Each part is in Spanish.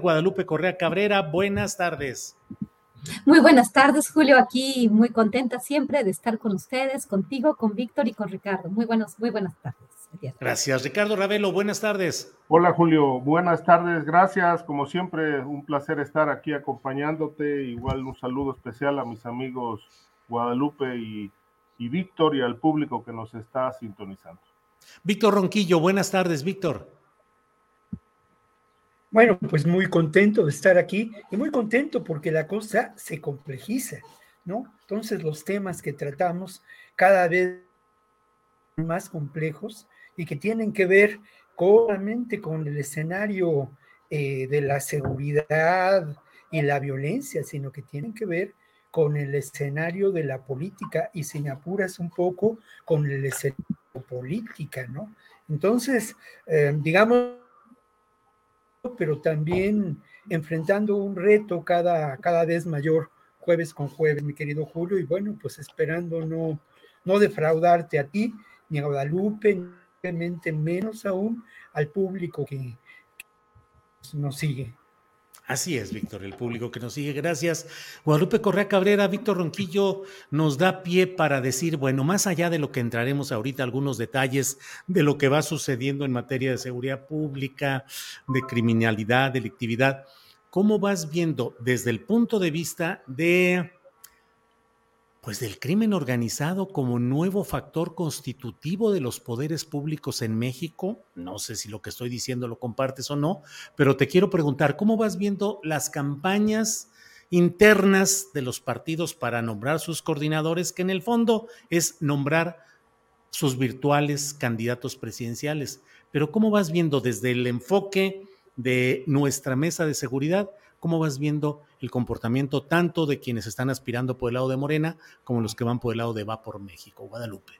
Guadalupe Correa Cabrera, buenas tardes. Muy buenas tardes, Julio. Aquí muy contenta siempre de estar con ustedes, contigo, con Víctor y con Ricardo. Muy buenas, muy buenas tardes. Gracias, Ricardo Ravelo. Buenas tardes. Hola, Julio. Buenas tardes. Gracias. Como siempre, un placer estar aquí acompañándote. Igual un saludo especial a mis amigos Guadalupe y, y Víctor y al público que nos está sintonizando. Víctor Ronquillo, buenas tardes, Víctor. Bueno, pues muy contento de estar aquí y muy contento porque la cosa se complejiza, ¿no? Entonces los temas que tratamos cada vez más complejos y que tienen que ver claramente con el escenario eh, de la seguridad y la violencia, sino que tienen que ver con el escenario de la política y sin apuras un poco con el escenario política, ¿no? Entonces, eh, digamos, pero también enfrentando un reto cada, cada vez mayor jueves con jueves, mi querido Julio, y bueno, pues esperando no, no defraudarte a ti, ni a Guadalupe, ni menos aún al público que nos sigue. Así es, Víctor, el público que nos sigue. Gracias. Guadalupe Correa Cabrera, Víctor Ronquillo nos da pie para decir, bueno, más allá de lo que entraremos ahorita, algunos detalles de lo que va sucediendo en materia de seguridad pública, de criminalidad, delictividad, ¿cómo vas viendo desde el punto de vista de pues del crimen organizado como nuevo factor constitutivo de los poderes públicos en México. No sé si lo que estoy diciendo lo compartes o no, pero te quiero preguntar, ¿cómo vas viendo las campañas internas de los partidos para nombrar sus coordinadores, que en el fondo es nombrar sus virtuales candidatos presidenciales? Pero ¿cómo vas viendo desde el enfoque de nuestra mesa de seguridad? ¿Cómo vas viendo el comportamiento tanto de quienes están aspirando por el lado de Morena como los que van por el lado de Va por México, Guadalupe?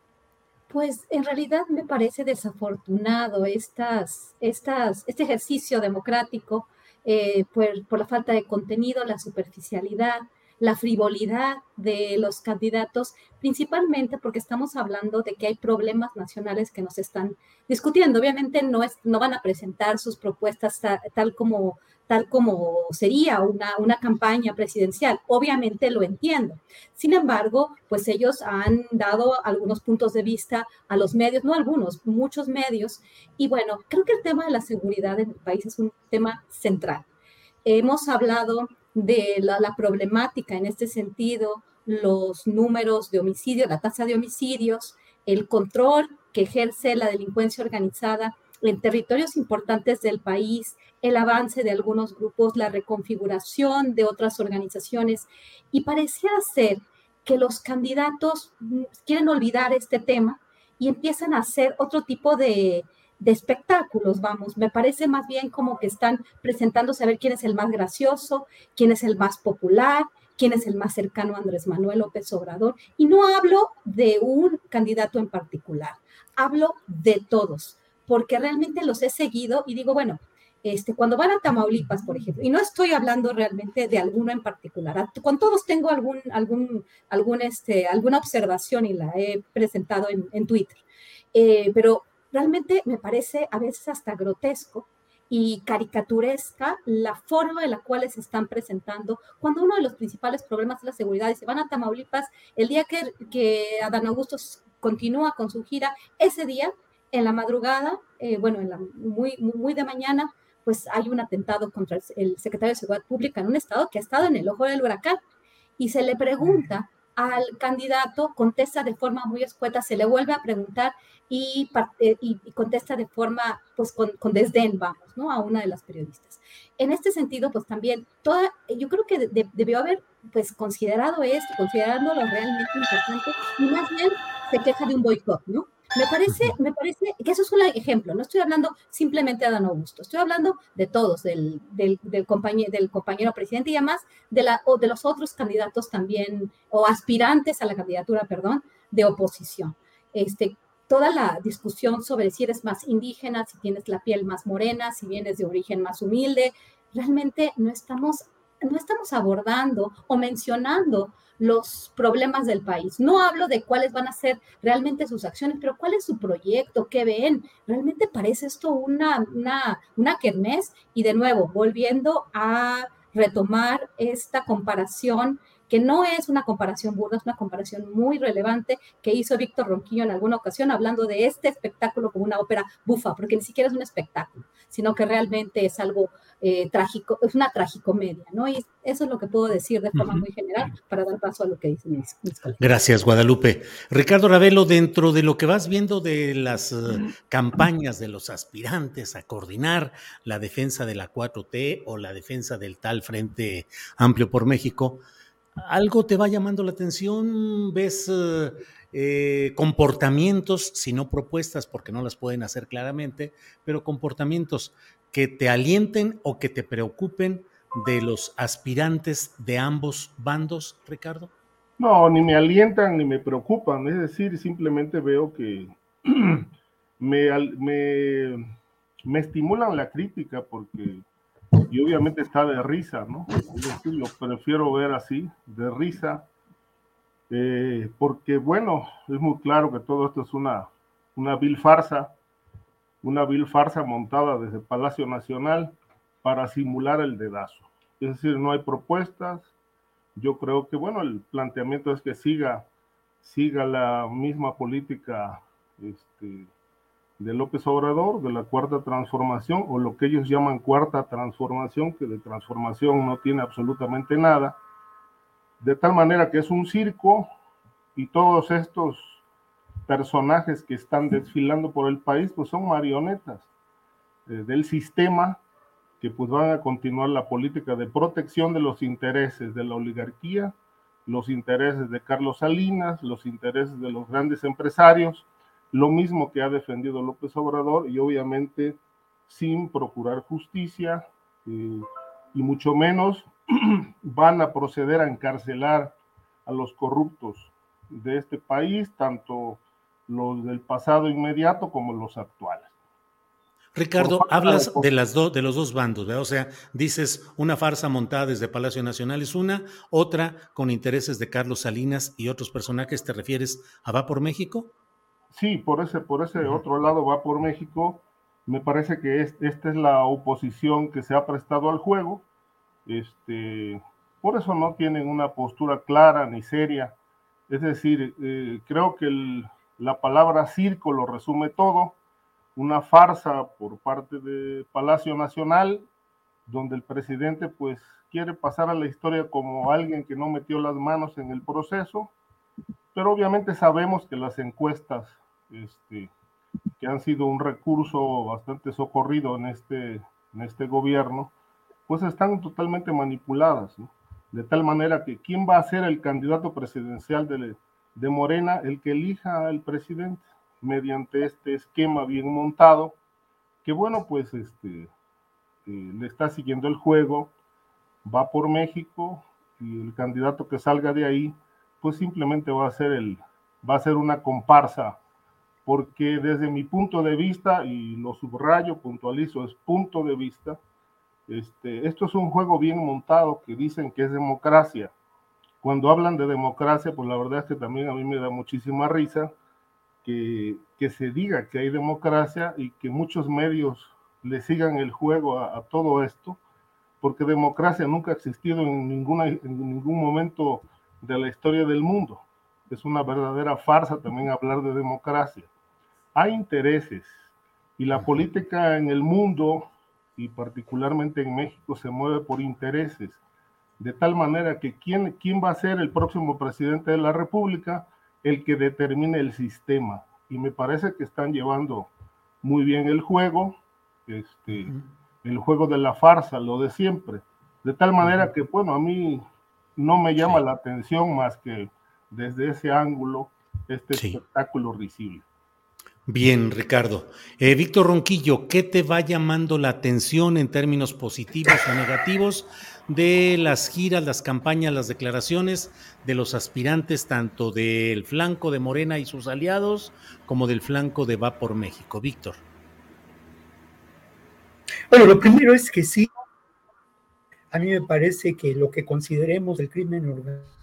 Pues en realidad me parece desafortunado estas, estas, este ejercicio democrático eh, por, por la falta de contenido, la superficialidad, la frivolidad de los candidatos, principalmente porque estamos hablando de que hay problemas nacionales que nos están discutiendo. Obviamente no, es, no van a presentar sus propuestas tal como tal como sería una, una campaña presidencial. Obviamente lo entiendo. Sin embargo, pues ellos han dado algunos puntos de vista a los medios, no algunos, muchos medios. Y bueno, creo que el tema de la seguridad en el país es un tema central. Hemos hablado de la, problemática en este sentido, los números de homicidios, la tasa de homicidios, el control que ejerce la delincuencia organizada en territorios importantes del país, el avance de algunos grupos, la reconfiguración de otras organizaciones. Y parecía ser que los candidatos mm, quieren olvidar este tema y empiezan a hacer otro tipo de, de espectáculos, vamos, me parece más bien como que están presentándose a ver quién es el más gracioso, quién es el más popular, quién es el más cercano a Andrés Manuel López Obrador. Y no hablo de un candidato en particular, hablo de todos porque realmente los he seguido y digo, bueno, este, cuando van a Tamaulipas, por ejemplo, y no estoy hablando realmente de alguno en particular, con todos tengo algún, algún, algún, este, alguna observación y la he presentado en, Twitter, eh, pero realmente me parece a veces hasta grotesco y caricaturesca la forma en la cual se están presentando cuando uno de los principales problemas es la seguridad y se van a Tamaulipas el día que, que Adán Augusto continúa con su gira, ese día en la madrugada, eh, bueno, en la, muy, muy de mañana, pues hay un atentado contra el, secretario de Seguridad Pública en un estado que ha estado en el ojo del huracán. Y se le pregunta al candidato, contesta de forma muy escueta, se le vuelve a preguntar y, eh, y, contesta de forma, pues con, con, desdén, vamos, ¿no? A una de las periodistas. En este sentido, pues también, toda, yo creo que debió haber, pues, considerado esto, considerándolo realmente importante, y más bien se queja de un boicot, ¿no? Me parece, me parece que eso es un ejemplo, no estoy hablando simplemente de Adán Augusto, estoy hablando de todos, del, del, del, compañero, del compañero presidente y además de, la, o de los otros candidatos también, o aspirantes a la candidatura, perdón, de oposición. Este, toda la discusión sobre si eres más indígena, si tienes la piel más morena, si vienes de origen más humilde, realmente no estamos, no estamos abordando o mencionando los problemas del país. No hablo de cuáles van a ser realmente sus acciones, pero cuál es su proyecto, qué ven. Realmente parece esto una, una, una kermés y de nuevo, volviendo a retomar esta comparación que no es una comparación burda, es una comparación muy relevante que hizo Víctor Ronquillo en alguna ocasión hablando de este espectáculo como una ópera bufa, porque ni siquiera es un espectáculo, sino que realmente es algo eh, trágico, es una tragicomedia, ¿no? Y eso es lo que puedo decir de forma muy general para dar paso a lo que dicen mis, Gracias, Guadalupe. Ricardo Ravelo, dentro de lo que vas viendo de las eh, campañas de los aspirantes a coordinar la defensa de la 4T o la defensa del tal Frente Amplio por México, algo te va llamando la atención, ves eh, eh, comportamientos, si no propuestas, porque no las pueden hacer claramente, pero comportamientos que te alienten o que te preocupen de los aspirantes de ambos bandos, Ricardo? No, ni me alientan ni me preocupan, es decir, simplemente veo que me, estimulan la crítica porque y obviamente está de risa, ¿no? Lo prefiero ver así, de risa, eh, porque bueno, es muy claro que todo esto es una, una vil farsa, una vil farsa montada desde Palacio Nacional para simular el dedazo. Es decir, no hay propuestas. Yo creo que, bueno, el planteamiento es que siga, siga la misma política este, de López Obrador, de la cuarta transformación, o lo que ellos llaman cuarta transformación, que de transformación no tiene absolutamente nada, de tal manera que es un circo y todos estos personajes que están desfilando por el país, pues son marionetas eh, del sistema que pues van a continuar la política de protección de los intereses de la oligarquía, los intereses de Carlos Salinas, los intereses de los grandes empresarios, lo mismo que ha defendido López Obrador y obviamente sin procurar justicia eh, y mucho menos van a proceder a encarcelar a los corruptos de este país, tanto los del pasado inmediato como los actuales. Ricardo, hablas de, las de los dos bandos, O sea, dices una farsa montada desde Palacio Nacional es una, otra con intereses de Carlos Salinas y otros personajes, ¿te refieres a Va por México? Sí, por ese, por ese otro lado va por México. Me parece que esta es la oposición que se ha prestado al juego. Este, por eso no tienen una postura clara ni seria. Es decir, eh, creo que la palabra circo lo resume todo. Una farsa por parte de Palacio Nacional, donde el presidente pues quiere pasar a la historia como alguien que no metió las manos en el proceso, pero obviamente sabemos que las encuestas este, que han sido un recurso bastante socorrido en este, en este gobierno, pues están totalmente manipuladas, de tal manera que quién va a ser el candidato presidencial de, de Morena, el que elija al presidente mediante este esquema bien montado, que bueno, pues este, eh, le está siguiendo el juego, va por México y el candidato que salga de ahí, pues simplemente va a ser el, va a ser una comparsa porque desde mi punto de vista, y lo subrayo, puntualizo, es punto de vista, este, esto es un juego bien montado que dicen que es democracia. Cuando hablan de democracia, pues la verdad es que también a mí me da muchísima risa que, que se diga que hay democracia y que muchos medios le sigan el juego a, todo esto, porque democracia nunca ha existido en, ninguna, en ningún momento de la historia del mundo. Es una verdadera farsa también hablar de democracia hay intereses y la política en el mundo y particularmente en México se mueve por intereses, de tal manera que quién, quién va a ser el próximo presidente de la República, el que determine el sistema. Y me parece que están llevando muy bien el juego, este, el juego de la farsa, lo de siempre. De tal manera que, bueno, a mí no me llama la atención más que desde ese ángulo este espectáculo risible. Bien, Ricardo. Eh, Víctor Ronquillo, ¿qué te va llamando la atención en términos positivos o negativos de las giras, las campañas, las declaraciones de los aspirantes, tanto del flanco de Morena y sus aliados, como del flanco de Va por México? Víctor. Bueno, lo primero es que sí, a mí me parece que lo que consideremos el crimen organizado,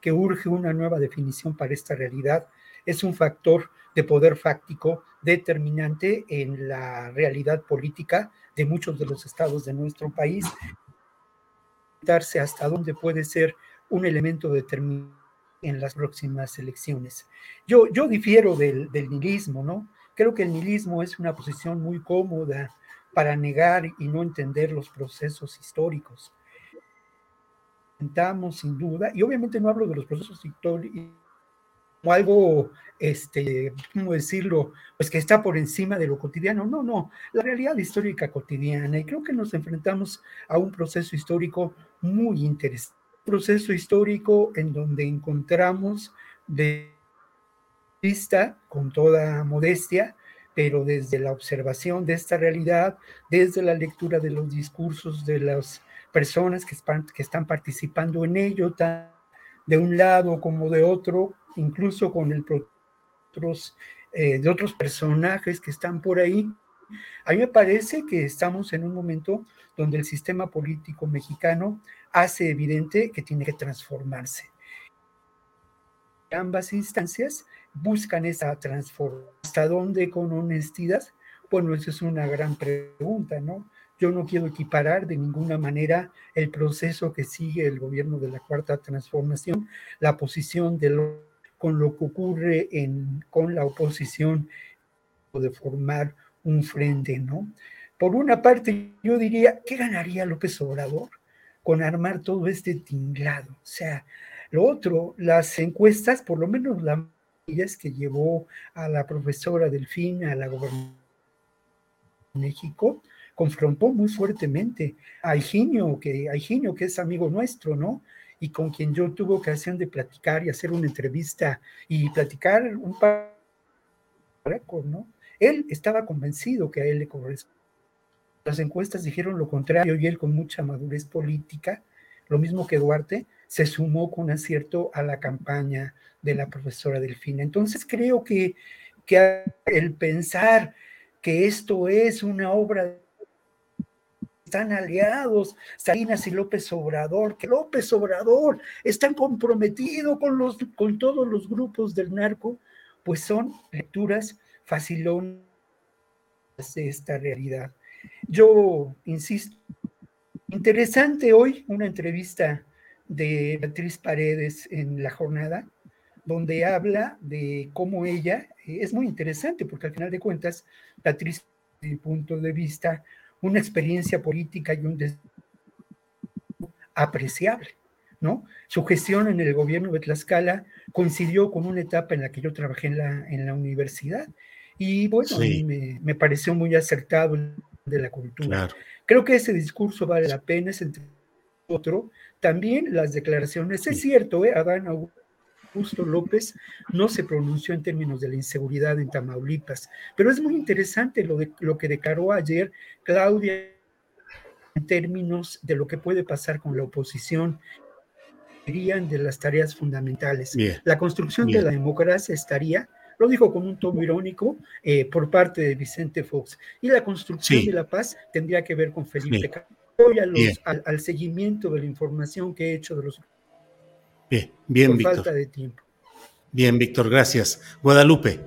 que urge una nueva definición para esta realidad, es un factor de poder fáctico determinante en la realidad política de muchos de los estados de nuestro país, darse hasta dónde puede ser un elemento determinante en las próximas elecciones. Yo, yo difiero del, del nihilismo, ¿no? Creo que el nihilismo es una posición muy cómoda para negar y no entender los procesos históricos. Intentamos, sin duda, y obviamente no hablo de los procesos históricos como algo, este, ¿cómo decirlo? Pues que está por encima de lo cotidiano. No, no, la realidad histórica cotidiana. Y creo que nos enfrentamos a un proceso histórico muy interesante. Un proceso histórico en donde encontramos de vista, con toda modestia, pero desde la observación de esta realidad, desde la lectura de los discursos de las personas que están, participando en ello, de un lado como de otro, incluso con el otros, eh, de otros personajes que están por ahí. A mí me parece que estamos en un momento donde el sistema político mexicano hace evidente que tiene que transformarse. Ambas instancias buscan esa transformación. ¿Hasta dónde con honestidad? Bueno, esa es una gran pregunta, ¿no? Yo no quiero equiparar de ninguna manera el proceso que sigue el gobierno de la Cuarta Transformación, la posición de lo, con lo que ocurre en, con la oposición de formar un frente, ¿no? Por una parte, yo diría, ¿qué ganaría López Obrador con armar todo este tinglado? O sea, lo otro, las encuestas, por lo menos la que llevó a la profesora Delfín a la gobernación de México, confrontó muy fuertemente a Higinio, que, a que es amigo nuestro, ¿no? Y con quien yo tuve ocasión de platicar y hacer una entrevista y platicar un par ¿no? Él estaba convencido que a él le corresponde. Las encuestas dijeron lo contrario y él con mucha madurez política, lo mismo que Duarte, se sumó con acierto a la campaña de la profesora Delfina. Entonces creo que, que el pensar que esto es una obra están aliados Salinas y López Obrador, que López Obrador están comprometido con, los, con todos los grupos del narco, pues son lecturas facilonas de esta realidad. Yo insisto, interesante hoy una entrevista de Beatriz Paredes en la jornada, donde habla de cómo ella, eh, es muy interesante porque al final de cuentas, Beatriz, desde mi punto de vista, una experiencia política y un apreciable, ¿no? Su gestión en el gobierno de Tlaxcala coincidió con una etapa en la que yo trabajé en la, en la universidad y bueno, me, me, pareció muy acertado de la cultura. Creo que ese discurso vale la pena, es entre otro, también las declaraciones, es cierto, ¿eh? Adán Augusto López no se pronunció en términos de la inseguridad en Tamaulipas, pero es muy interesante lo, de, lo que declaró ayer Claudia en términos de lo que puede pasar con la oposición. De las tareas fundamentales. la construcción de la democracia estaría, lo dijo con un tono irónico eh, por parte de Vicente Fox, y la construcción de la paz tendría que ver con Felipe voy al, seguimiento de la información que he hecho de los. Bien, bien, por falta de tiempo. Bien, Víctor, gracias. Guadalupe.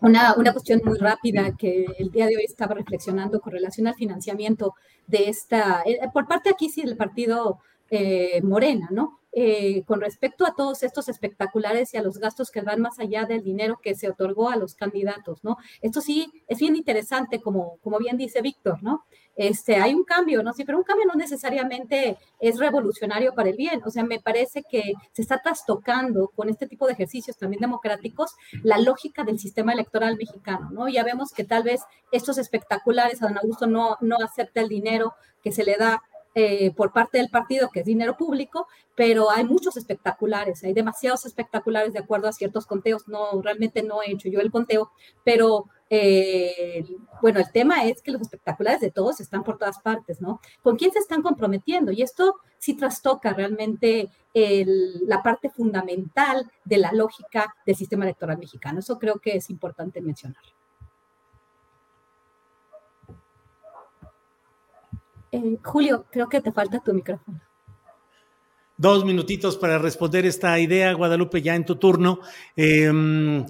Una, una, cuestión muy rápida que el día de hoy estaba reflexionando con relación al financiamiento de esta, eh, por parte aquí sí del partido eh, Morena, ¿no? Eh, con respecto a todos estos espectaculares y a los gastos que van más allá del dinero que se otorgó a los candidatos, ¿no? Esto sí es bien interesante, como, como bien dice Víctor, ¿no? Este, hay un cambio, ¿no? Sí, pero un cambio no necesariamente es revolucionario para el bien. O sea, me parece que se está trastocando con este tipo de ejercicios también democráticos la lógica del sistema electoral mexicano, ¿no? Ya vemos que tal vez estos espectaculares, a don Augusto no, no acepta el dinero que se le da eh, por parte del partido, que es dinero público, pero hay muchos espectaculares, hay demasiados espectaculares de acuerdo a ciertos conteos. No, realmente no he hecho yo el conteo, pero eh, bueno, el tema es que los espectaculares de todos están por todas partes, ¿no? ¿Con quién se están comprometiendo? Y esto sí trastoca realmente la parte fundamental de la lógica del sistema electoral mexicano. Eso creo que es importante mencionar. Eh, Julio, creo que te falta tu micrófono. Dos minutitos para responder esta idea, Guadalupe, ya en tu turno. Em,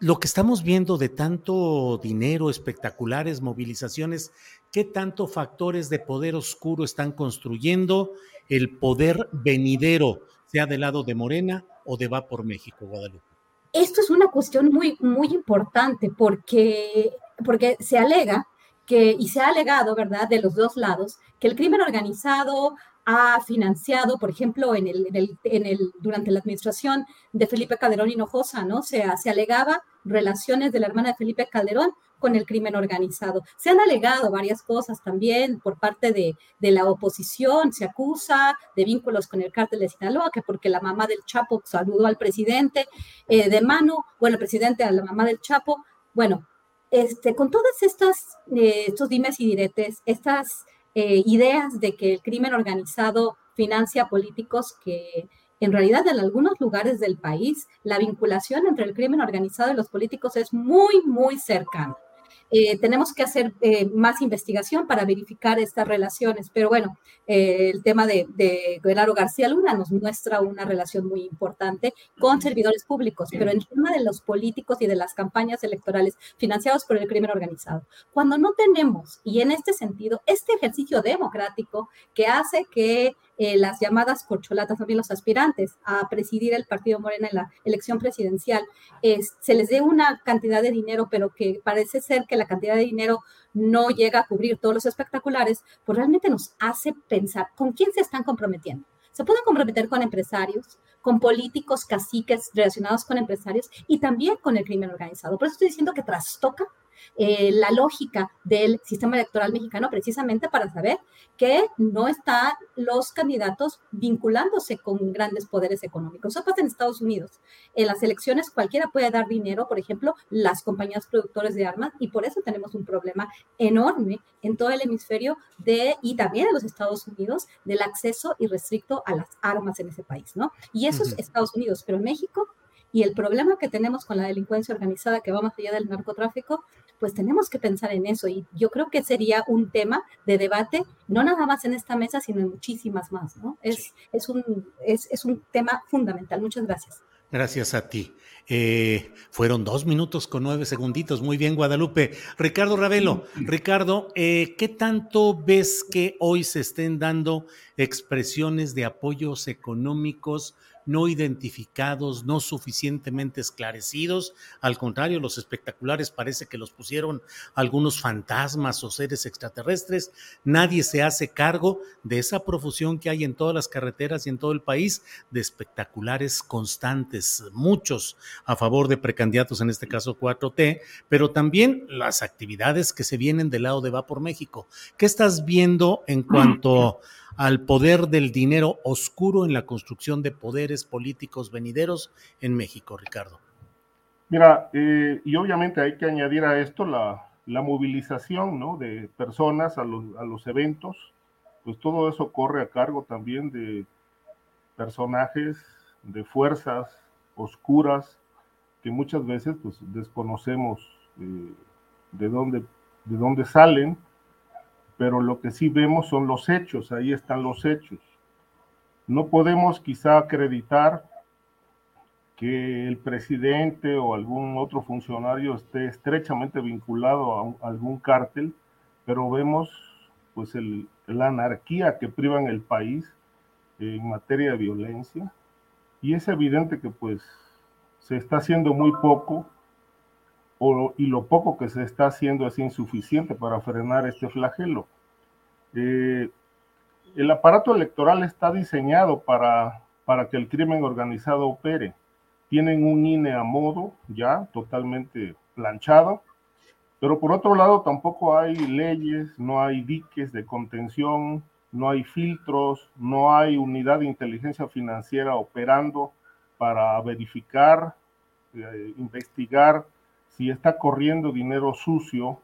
lo que estamos viendo de tanto dinero, espectaculares, movilizaciones, ¿qué tanto factores de poder oscuro están construyendo el poder venidero, sea del lado de Morena o de Va por México, Guadalupe? Esto es una cuestión muy, muy importante porque, porque se alega que, y se ha alegado, ¿verdad?, de los dos lados, que el crimen organizado ha financiado, por ejemplo, en el, en el, durante la administración de Felipe Calderón Hinojosa, ¿no? Se, alegaba relaciones de la hermana de Felipe Calderón con el crimen organizado. Se han alegado varias cosas también por parte de, de, la oposición, se acusa de vínculos con el cártel de Sinaloa, que porque la mamá del Chapo saludó al presidente eh, de mano, bueno, el presidente a la mamá del Chapo, bueno, este, con todas estas, eh, estos dimes y diretes, estas eh, ideas de que el crimen organizado financia políticos que en realidad en algunos lugares del país la vinculación entre el crimen organizado y los políticos es muy, muy cercana. Eh, tenemos que hacer eh, más investigación para verificar estas relaciones, pero bueno, eh, el tema de, de García Luna nos muestra una relación muy importante con servidores públicos, pero en el tema de los políticos y de las campañas electorales financiados por el crimen organizado, cuando no tenemos, y en este sentido, este ejercicio democrático que hace que eh, las llamadas corcholatas, también los aspirantes a presidir el Partido Morena en la elección presidencial, se les dé una cantidad de dinero, pero que parece ser que la cantidad de dinero no llega a cubrir todos los espectaculares, pues realmente nos hace pensar con quién se están comprometiendo. Se pueden comprometer con empresarios, con políticos, caciques relacionados con empresarios y también con el crimen organizado. Por eso estoy diciendo que trastoca eh, la lógica del sistema electoral mexicano precisamente para saber que no están los candidatos vinculándose con grandes poderes económicos. Eso pasa en Estados Unidos. En las elecciones cualquiera puede dar dinero, por ejemplo, las compañías productores de armas, y por eso tenemos un problema enorme en todo el hemisferio de, y también en los Estados Unidos, del acceso irrestricto a las armas en ese país, ¿no? Y eso es Estados Unidos, pero México y el problema que tenemos con la delincuencia organizada que va más allá del narcotráfico, pues tenemos que pensar en eso. Y yo creo que sería un tema de debate, no nada más en esta mesa, sino en muchísimas más, ¿no? Es, es, un, es, es un tema fundamental. Muchas gracias. Gracias a ti. Eh, fueron dos minutos con nueve segunditos. Muy bien, Guadalupe. Ricardo Ravelo, Ricardo, eh, ¿qué tanto ves que hoy se estén dando expresiones de apoyos económicos no identificados, no suficientemente esclarecidos. Al contrario, los espectaculares parece que los pusieron algunos fantasmas o seres extraterrestres. Nadie se hace cargo de esa profusión que hay en todas las carreteras y en todo el país de espectaculares constantes, muchos a favor de precandidatos, en este caso 4T, pero también las actividades que se vienen del lado de Va por México. ¿Qué estás viendo en cuanto al poder del dinero oscuro en la construcción de poderes políticos venideros en México, Ricardo? Mira, eh, y obviamente hay que añadir a esto la, movilización ¿no? de personas a los, a los eventos, pues todo eso corre a cargo también de personajes, de fuerzas oscuras que muchas veces pues, desconocemos eh, de, dónde, de dónde salen pero lo que sí vemos son los hechos, ahí están los hechos. No podemos quizá acreditar que el presidente o algún otro funcionario esté estrechamente vinculado a, algún cártel, pero vemos pues la anarquía que priva en el país en materia de violencia y es evidente que pues se está haciendo muy poco y lo poco que se está haciendo es insuficiente para frenar este flagelo. Eh, el aparato electoral está diseñado para, para que el crimen organizado opere. Tienen un INE a modo ya totalmente planchado, pero por otro lado tampoco hay leyes, no hay diques de contención, no hay filtros, no hay unidad de inteligencia financiera operando para verificar, eh, investigar si está corriendo dinero sucio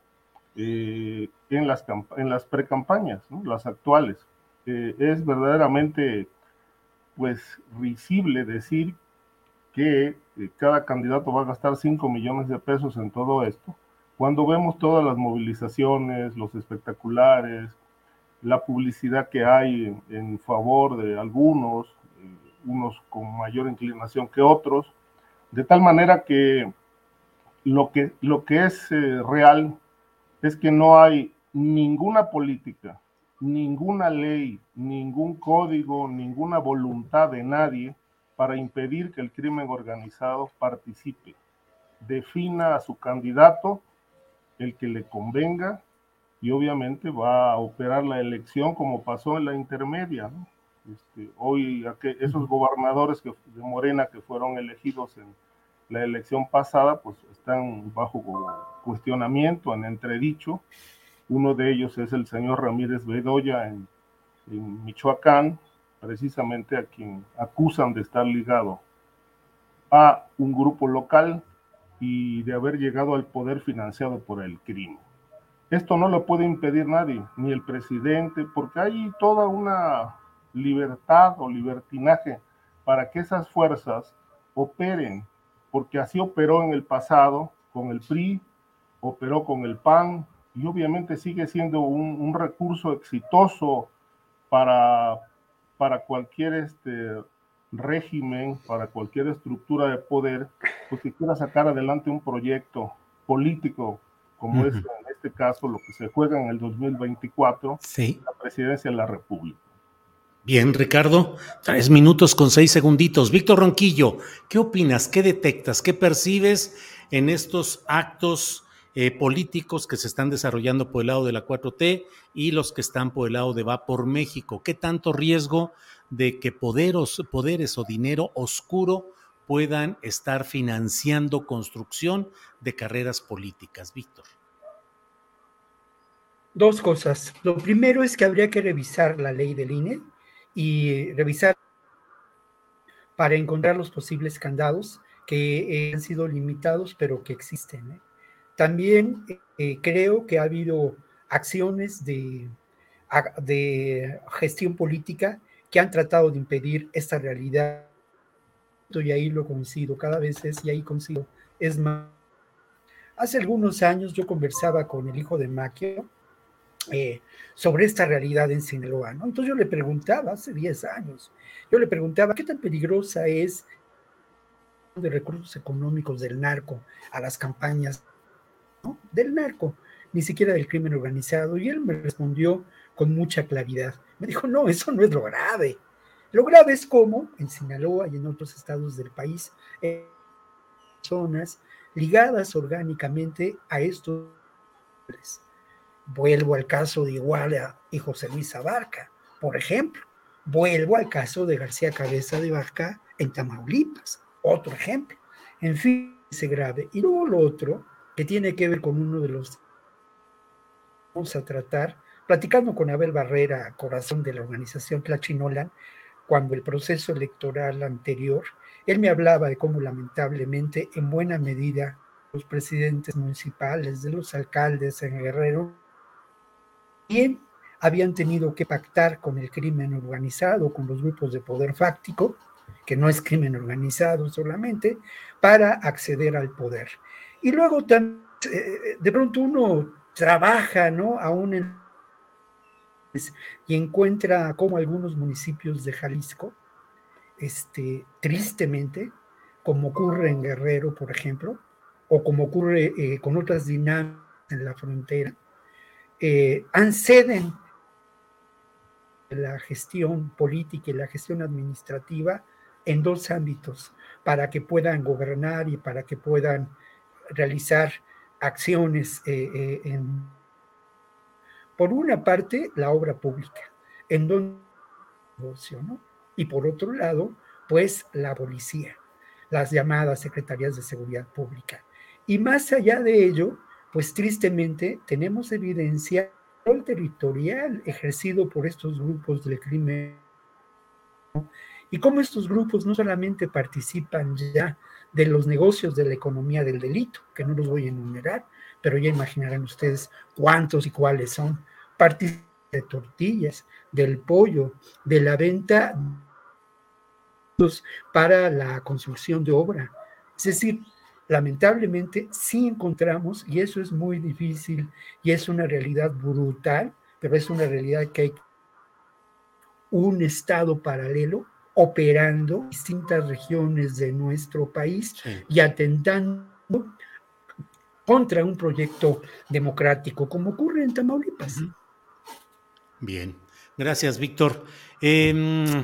eh, en las, en las precampañas, las actuales. Eh, es verdaderamente pues risible decir que eh, cada candidato va a gastar 5 millones de pesos en todo esto, cuando vemos todas las movilizaciones, los espectaculares, la publicidad que hay en, favor de algunos, unos con mayor inclinación que otros, de tal manera que lo que, lo que es eh, real es que no hay ninguna política, ninguna ley, ningún código, ninguna voluntad de nadie para impedir que el crimen organizado participe. Defina a su candidato el que le convenga y obviamente va a operar la elección como pasó en la intermedia. Este, hoy esos gobernadores que, de Morena que fueron elegidos en la elección pasada, pues están bajo cuestionamiento, en entredicho. Uno de ellos es el señor Ramírez Bedoya en, Michoacán, precisamente a quien acusan de estar ligado a un grupo local y de haber llegado al poder financiado por el crimen. Esto no lo puede impedir nadie, ni el presidente, porque hay toda una libertad o libertinaje para que esas fuerzas operen porque así operó en el pasado con el PRI, operó con el PAN y obviamente sigue siendo un, recurso exitoso para, para cualquier este, régimen, para cualquier estructura de poder, pues que quiera sacar adelante un proyecto político, como es en este caso lo que se juega en el 2024, la presidencia de la República. Bien, Ricardo, tres minutos con seis segunditos. Víctor Ronquillo, ¿qué opinas? ¿Qué detectas? ¿Qué percibes en estos actos eh, políticos que se están desarrollando por el lado de la 4T y los que están por el lado de Va por México? ¿Qué tanto riesgo de que poderos, poderes o dinero oscuro puedan estar financiando construcción de carreras políticas, Víctor? Dos cosas. Lo primero es que habría que revisar la ley del INE y revisar para encontrar los posibles candados que han sido limitados, pero que existen. ¿eh? También eh, creo que ha habido acciones de, de gestión política que han tratado de impedir esta realidad. Y ahí lo coincido, cada vez es, y ahí coincido, es más. Hace algunos años yo conversaba con el hijo de Maquio, eh, sobre esta realidad en Sinaloa, ¿no? Entonces yo le preguntaba, hace 10 años, yo le preguntaba, ¿qué tan peligrosa es de recursos económicos del narco a las campañas del narco, ni siquiera del crimen organizado? Y él me respondió con mucha claridad. Me dijo, no, eso no es lo grave. Lo grave es cómo en Sinaloa y en otros estados del país, eh, zonas ligadas orgánicamente a estos Vuelvo al caso de Iguala y José Luis Abarca, por ejemplo. Vuelvo al caso de García Cabeza de Vaca en Tamaulipas, otro ejemplo. En fin, ese grave. Y luego lo otro, que tiene que ver con uno de los vamos a tratar, platicando con Abel Barrera, corazón de la organización Tlachinolan, cuando el proceso electoral anterior, él me hablaba de cómo lamentablemente en buena medida los presidentes municipales, de los alcaldes en Guerrero, también habían tenido que pactar con el crimen organizado, con los grupos de poder fáctico, que no es crimen organizado solamente, para acceder al poder. Y luego también, eh, de pronto uno trabaja, ¿no? Aún en y encuentra como algunos municipios de Jalisco, este, tristemente, como ocurre en Guerrero, por ejemplo, o como ocurre eh, con otras dinámicas en la frontera, eh, ceden la gestión política y la gestión administrativa en dos ámbitos, para que puedan gobernar y para que puedan realizar acciones eh, eh, por una parte, la obra pública, en donde ¿no? y por otro lado, pues la policía, las llamadas secretarías de seguridad pública. Y más allá de ello, pues tristemente tenemos evidencia del territorial ejercido por estos grupos del crimen y cómo estos grupos no solamente participan ya de los negocios de la economía del delito, que no los voy a enumerar, pero ya imaginarán ustedes cuántos y cuáles son. Participan de tortillas, del pollo, de la venta para la construcción de obra. Es decir, lamentablemente sí encontramos, y eso es muy difícil, y es una realidad brutal, pero es una realidad que hay un estado paralelo operando en distintas regiones de nuestro país y atentando contra un proyecto democrático, como ocurre en Tamaulipas. Bien, gracias, Víctor. Eh...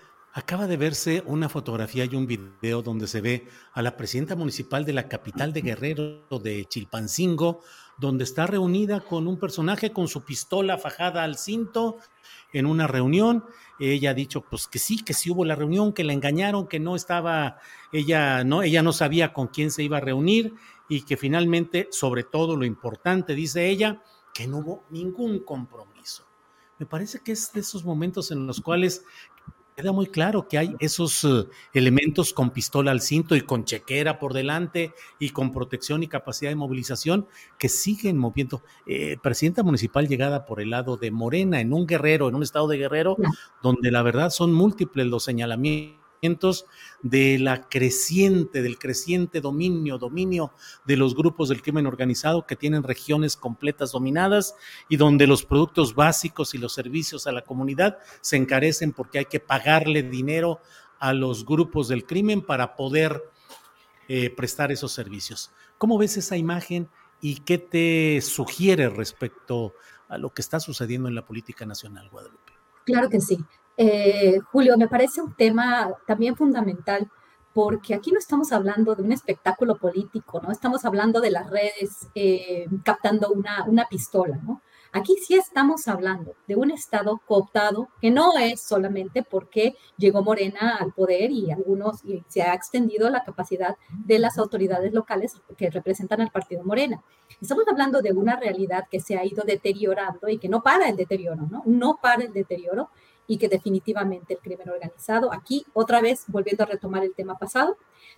Acaba de verse una fotografía y un video donde se ve a la presidenta municipal de la capital de Guerrero, de Chilpancingo, donde está reunida con un personaje con su pistola fajada al cinto en una reunión. Ella ha dicho pues que sí, que sí hubo la reunión, que la engañaron, que no estaba, ella no, ella no sabía con quién se iba a reunir y que finalmente, sobre todo lo importante, dice ella, que no hubo ningún compromiso. Me parece que es de esos momentos en los cuales queda muy claro que hay esos uh, elementos con pistola al cinto y con chequera por delante y con protección y capacidad de movilización que siguen moviendo. Eh, presidenta municipal llegada por el lado de Morena, en un guerrero, en un estado de guerrero, donde la verdad son múltiples los señalamientos de la creciente, del creciente dominio, dominio de los grupos del crimen organizado que tienen regiones completas dominadas y donde los productos básicos y los servicios a la comunidad se encarecen porque hay que pagarle dinero a los grupos del crimen para poder eh, prestar esos servicios. ¿Cómo ves esa imagen y qué te sugiere respecto a lo que está sucediendo en la política nacional, Guadalupe? Claro que sí. Eh, Julio, me parece un tema también fundamental porque aquí no estamos hablando de un espectáculo político, no estamos hablando de las redes eh, captando una, una pistola, ¿no? Aquí sí estamos hablando de un Estado cooptado que no es solamente porque llegó Morena al poder y algunos se ha extendido la capacidad de las autoridades locales que representan al partido Morena. Estamos hablando de una realidad que se ha ido deteriorando y que no para el deterioro, ¿no? No para el deterioro y que definitivamente el crimen organizado, aquí otra vez volviendo a retomar el tema pasado,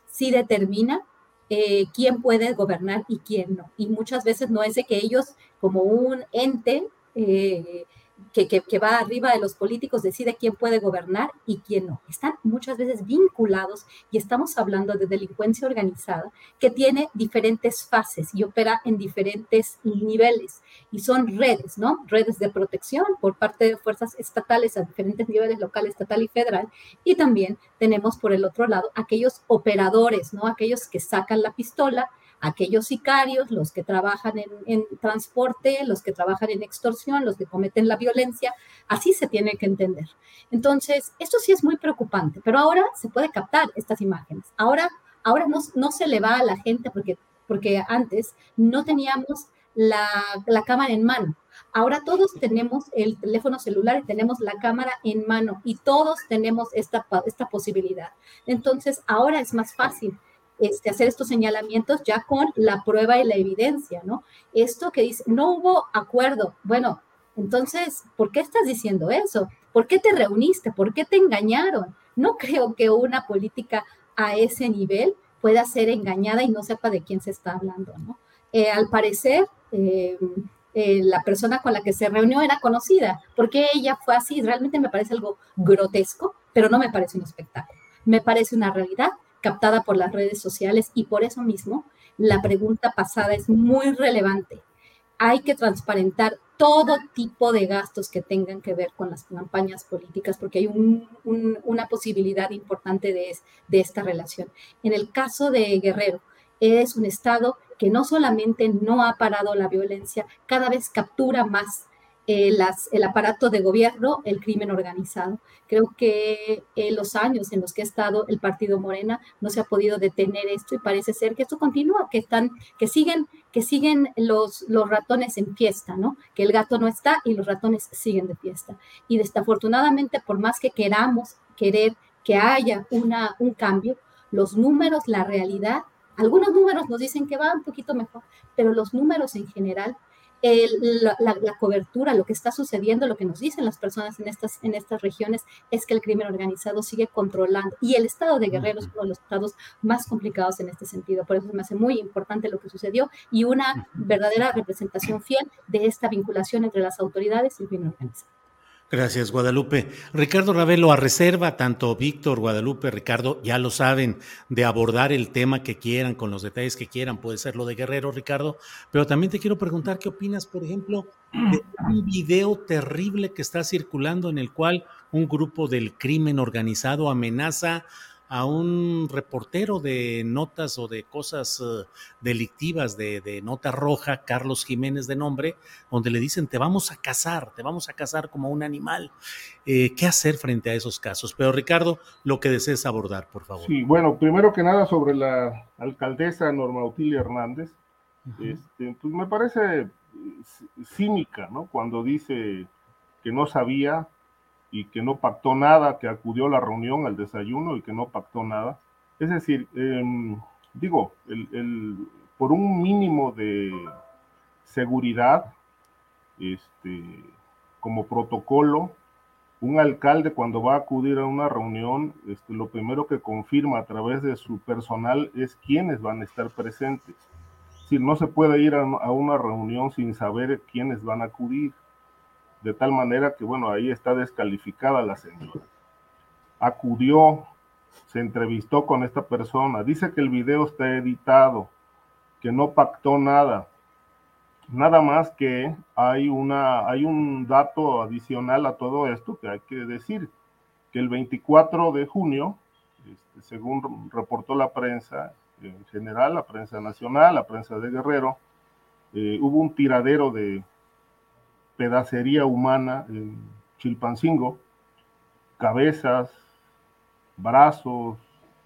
sí determina eh, quién puede gobernar y quién no. Y muchas veces no es de que ellos como un ente eh, que, va arriba de los políticos decide quién puede gobernar y quién no. Están muchas veces vinculados y estamos hablando de delincuencia organizada que tiene diferentes fases y opera en diferentes niveles y son redes, ¿no? Redes de protección por parte de fuerzas estatales a diferentes niveles local, estatal y federal y también tenemos por el otro lado aquellos operadores, ¿no? Aquellos que sacan la pistola aquellos sicarios, los que trabajan en, transporte, los que trabajan en extorsión, los que cometen la violencia, así se tiene que entender. Entonces, esto sí es muy preocupante, pero ahora se puede captar estas imágenes. Ahora, ahora no, se le va a la gente porque porque antes no teníamos la, la cámara en mano. Ahora todos tenemos el teléfono celular y tenemos la cámara en mano y todos tenemos esta, esta posibilidad. Entonces, ahora es más fácil este, hacer estos señalamientos ya con la prueba y la evidencia, ¿no? Esto que dice, no hubo acuerdo. Bueno, entonces, ¿por qué estás diciendo eso? ¿Por qué te reuniste? ¿Por qué te engañaron? No creo que una política a ese nivel pueda ser engañada y no sepa de quién se está hablando, ¿no? Eh, al parecer, eh, eh, la persona con la que se reunió era conocida. porque ella fue así? Realmente me parece algo grotesco, pero no me parece un espectáculo. Me parece una realidad captada por las redes sociales y por eso mismo la pregunta pasada es muy relevante. Hay que transparentar todo tipo de gastos que tengan que ver con las campañas políticas, porque hay una posibilidad importante de, esta relación. En el caso de Guerrero, es un Estado que no solamente no ha parado la violencia, cada vez captura más eh, el aparato de gobierno, el crimen organizado. Creo que en los años en los que ha estado el partido Morena no se ha podido detener esto y parece ser que esto continúa, que están, que siguen, que siguen los, los ratones en fiesta, ¿no? Que el gato no está y los ratones siguen de fiesta. Y desafortunadamente, por más que queramos querer que haya una, un cambio, los números, la realidad, algunos números nos dicen que va un poquito mejor, pero los números en general la, cobertura, lo que está sucediendo, lo que nos dicen las personas en estas, en estas regiones es que el crimen organizado sigue controlando y el estado de Guerrero es uno de los estados más complicados en este sentido. Por eso me hace muy importante lo que sucedió y una verdadera representación fiel de esta vinculación entre las autoridades y el crimen organizado. Gracias, Guadalupe. Ricardo Ravelo, a reserva, tanto Víctor, Guadalupe, Ricardo, ya lo saben, de abordar el tema que quieran, con los detalles que quieran, puede ser lo de Guerrero, Ricardo, pero también te quiero preguntar qué opinas, por ejemplo, de un video terrible que está circulando en el cual un grupo del crimen organizado amenaza a un reportero de notas o de cosas eh, delictivas de, nota roja, Carlos Jiménez de nombre, donde le dicen te vamos a cazar, te vamos a cazar como un animal. Eh, ¿Qué hacer frente a esos casos? Pero Ricardo, lo que desees abordar, por favor. Sí, bueno, primero que nada sobre la alcaldesa Norma Utilia Hernández, este, pues me parece cínica, ¿no? Cuando dice que no sabía y que no pactó nada, que acudió a la reunión, al desayuno y que no pactó nada. Es decir, em, digo, por un mínimo de seguridad, este, como protocolo, un alcalde cuando va a acudir a una reunión, este, lo primero que confirma a través de su personal es quiénes van a estar presentes. Es no se puede ir a una reunión sin saber quiénes van a acudir de tal manera que, bueno, ahí está descalificada la señora. Acudió, se entrevistó con esta persona, dice que el video está editado, que no pactó nada. Nada más que hay, una, hay un dato adicional a todo esto que hay que decir, que el 24 de junio, este, según reportó la prensa en general, la prensa nacional, la prensa de Guerrero, eh, hubo un tiradero de pedacería humana en Chilpancingo, cabezas, brazos,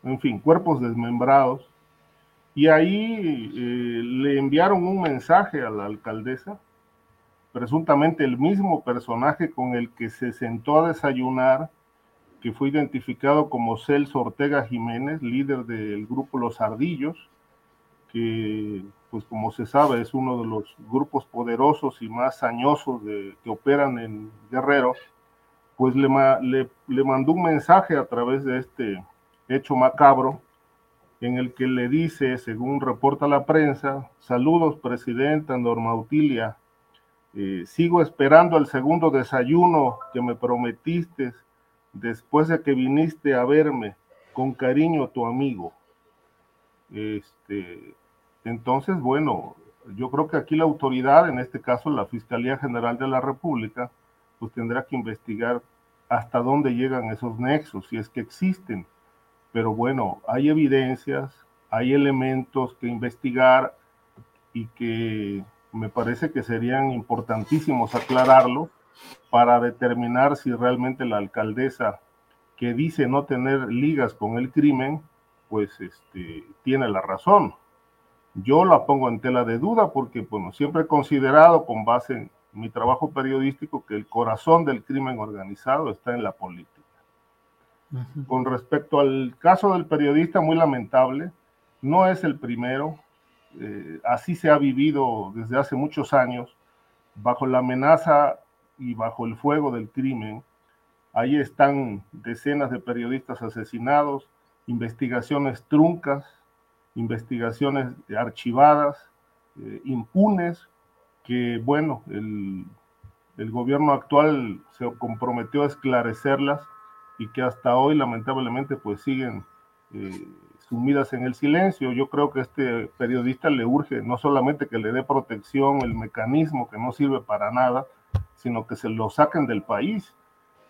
en fin, cuerpos desmembrados. Y ahí eh, le enviaron un mensaje a la alcaldesa, presuntamente el mismo personaje con el que se sentó a desayunar, que fue identificado como Celso Ortega Jiménez, líder del grupo Los Ardillos, pues como se sabe, es uno de los grupos poderosos y más añosos de, que operan en Guerrero, pues le, le, mandó un mensaje a través de este hecho macabro, en el que le dice, según reporta la prensa, saludos, presidenta Norma Utilia, eh, sigo esperando el segundo desayuno que me prometiste después de que viniste a verme, con cariño tu amigo. Este, entonces, bueno, yo creo que aquí la autoridad, en este caso la Fiscalía General de la República, pues tendrá que investigar hasta dónde llegan esos nexos, si es que existen. Pero bueno, hay evidencias, hay elementos que investigar y que me parece que serían importantísimos aclararlo para determinar si realmente la alcaldesa que dice no tener ligas con el crimen, pues este, tiene la razón. Yo la pongo en tela de duda porque, bueno, siempre he considerado con base en mi trabajo periodístico que el corazón del crimen organizado está en la política. Con respecto al caso del periodista, muy lamentable, no es el primero, eh, así se ha vivido desde hace muchos años, bajo la amenaza y bajo el fuego del crimen. Ahí están decenas de periodistas asesinados, investigaciones truncas, investigaciones archivadas, eh, impunes, que bueno, el, gobierno actual se comprometió a esclarecerlas y que hasta hoy lamentablemente pues siguen eh, sumidas en el silencio. Yo creo que este periodista le urge no solamente que le dé protección el mecanismo que no sirve para nada, sino que se lo saquen del país,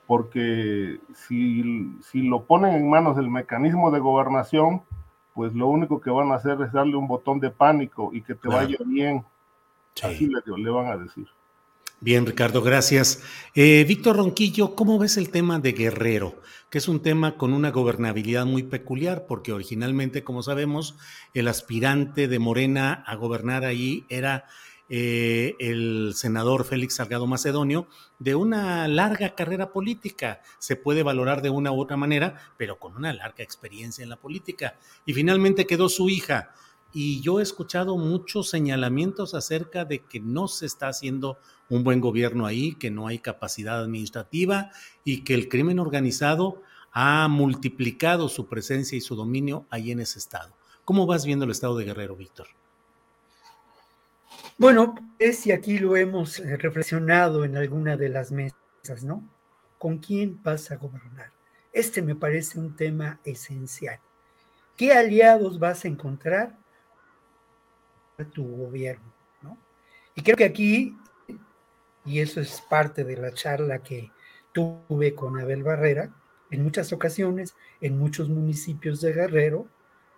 porque si, si lo ponen en manos del mecanismo de gobernación, pues lo único que van a hacer es darle un botón de pánico y que te vaya bien. Así le, van a decir. Bien, Ricardo, gracias. Eh, Víctor Ronquillo, ¿cómo ves el tema de Guerrero? Que es un tema con una gobernabilidad muy peculiar, porque originalmente, como sabemos, el aspirante de Morena a gobernar ahí era eh, el senador Félix Salgado Macedonio de una larga carrera política. Se puede valorar de una u otra manera, pero con una larga experiencia en la política. Y finalmente quedó su hija. Y yo he escuchado muchos señalamientos acerca de que no se está haciendo un buen gobierno ahí, que no hay capacidad administrativa y que el crimen organizado ha multiplicado su presencia y su dominio ahí en ese estado. ¿Cómo vas viendo el estado de Guerrero, Víctor? Bueno, es y aquí lo hemos eh, reflexionado en alguna de las mesas, ¿no? ¿Con quién vas a gobernar? Este me parece un tema esencial. ¿Qué aliados vas a encontrar para tu gobierno? ¿no? Y creo que aquí, y eso es parte de la charla que tuve con Abel Barrera, en muchas ocasiones, en muchos municipios de Guerrero,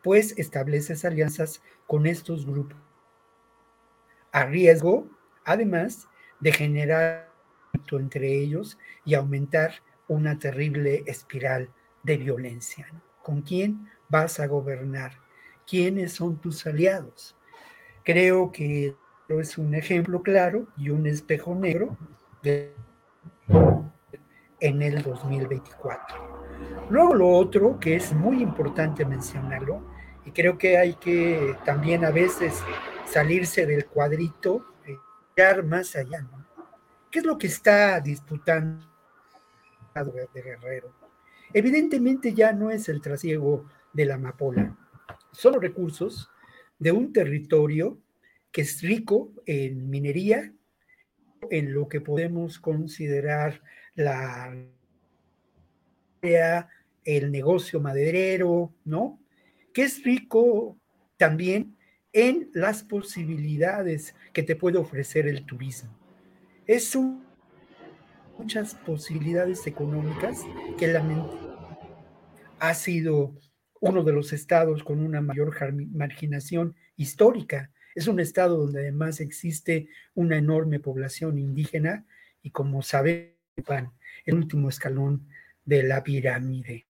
pues estableces alianzas con estos grupos a riesgo, además, de generar entre ellos y aumentar una terrible espiral de violencia. ¿Con quién vas a gobernar? ¿Quiénes son tus aliados? Creo que es un ejemplo claro y un espejo negro en el 2024. Luego lo otro que es muy importante mencionarlo, y creo que hay que también a veces salirse del cuadrito, llegar más allá, ¿no? ¿Qué es lo que está disputando de Guerrero? Evidentemente ya no es el trasiego de la amapola, son los recursos de un territorio que es rico en minería, en lo que podemos considerar la el negocio maderero, ¿no? Que es rico también en las posibilidades que te puede ofrecer el turismo. Es muchas posibilidades económicas que la ha sido uno de los estados con una mayor marginación histórica. Es un estado donde además existe una enorme población indígena y como saben, el último escalón de la pirámide.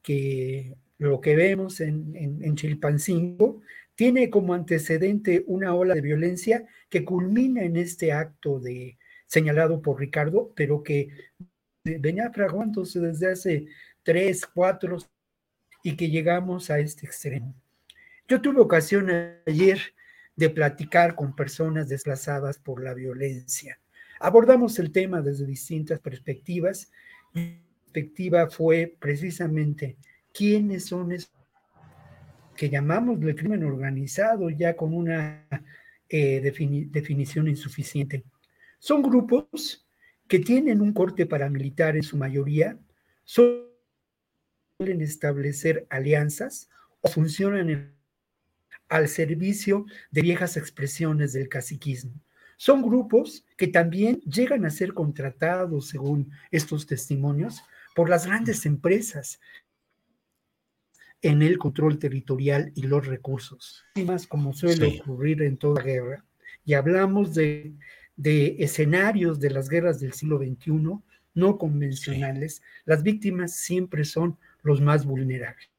Que lo que vemos en, en Chilpancingo tiene como antecedente una ola de violencia que culmina en este acto de señalado por Ricardo, pero que venía fraguándose desde hace tres, cuatro, y que llegamos a este extremo. Yo tuve ocasión ayer de platicar con personas desplazadas por la violencia. Abordamos el tema desde distintas perspectivas. Mi perspectiva fue precisamente quiénes son esos que llamamos el crimen organizado ya con una eh, definición insuficiente. Son grupos que tienen un corte paramilitar en su mayoría, suelen establecer alianzas o funcionan al servicio de viejas expresiones del caciquismo. Son grupos que también llegan a ser contratados, según estos testimonios, por las grandes empresas en el control territorial y los recursos, como suele ocurrir en toda guerra. Y hablamos de, escenarios de las guerras del siglo XXI no convencionales, las víctimas siempre son los más vulnerables.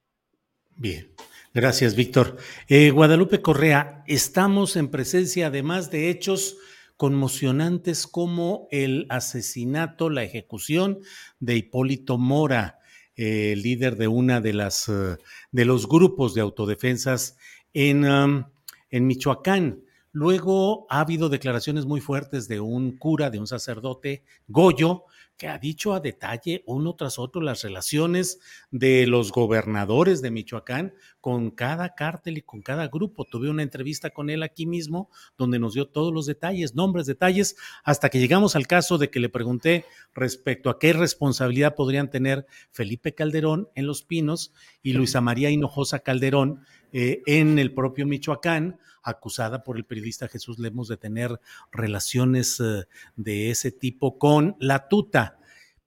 Bien. Gracias, Víctor. Eh, Guadalupe Correa, estamos en presencia además de hechos conmocionantes como el asesinato, la ejecución de Hipólito Mora, eh, líder de una de las eh, de los grupos de autodefensas en, en Michoacán. Luego ha habido declaraciones muy fuertes de un cura, de un sacerdote, Goyo, que ha dicho a detalle uno tras otro las relaciones de los gobernadores de Michoacán con cada cártel y con cada grupo. Tuve una entrevista con él aquí mismo donde nos dio todos los detalles, nombres, detalles, hasta que llegamos al caso de que le pregunté respecto a qué responsabilidad podrían tener Felipe Calderón en Los Pinos y Luisa María Hinojosa Calderón eh, en el propio Michoacán, acusada por el periodista Jesús Lemos de tener relaciones eh, de ese tipo con la tuta.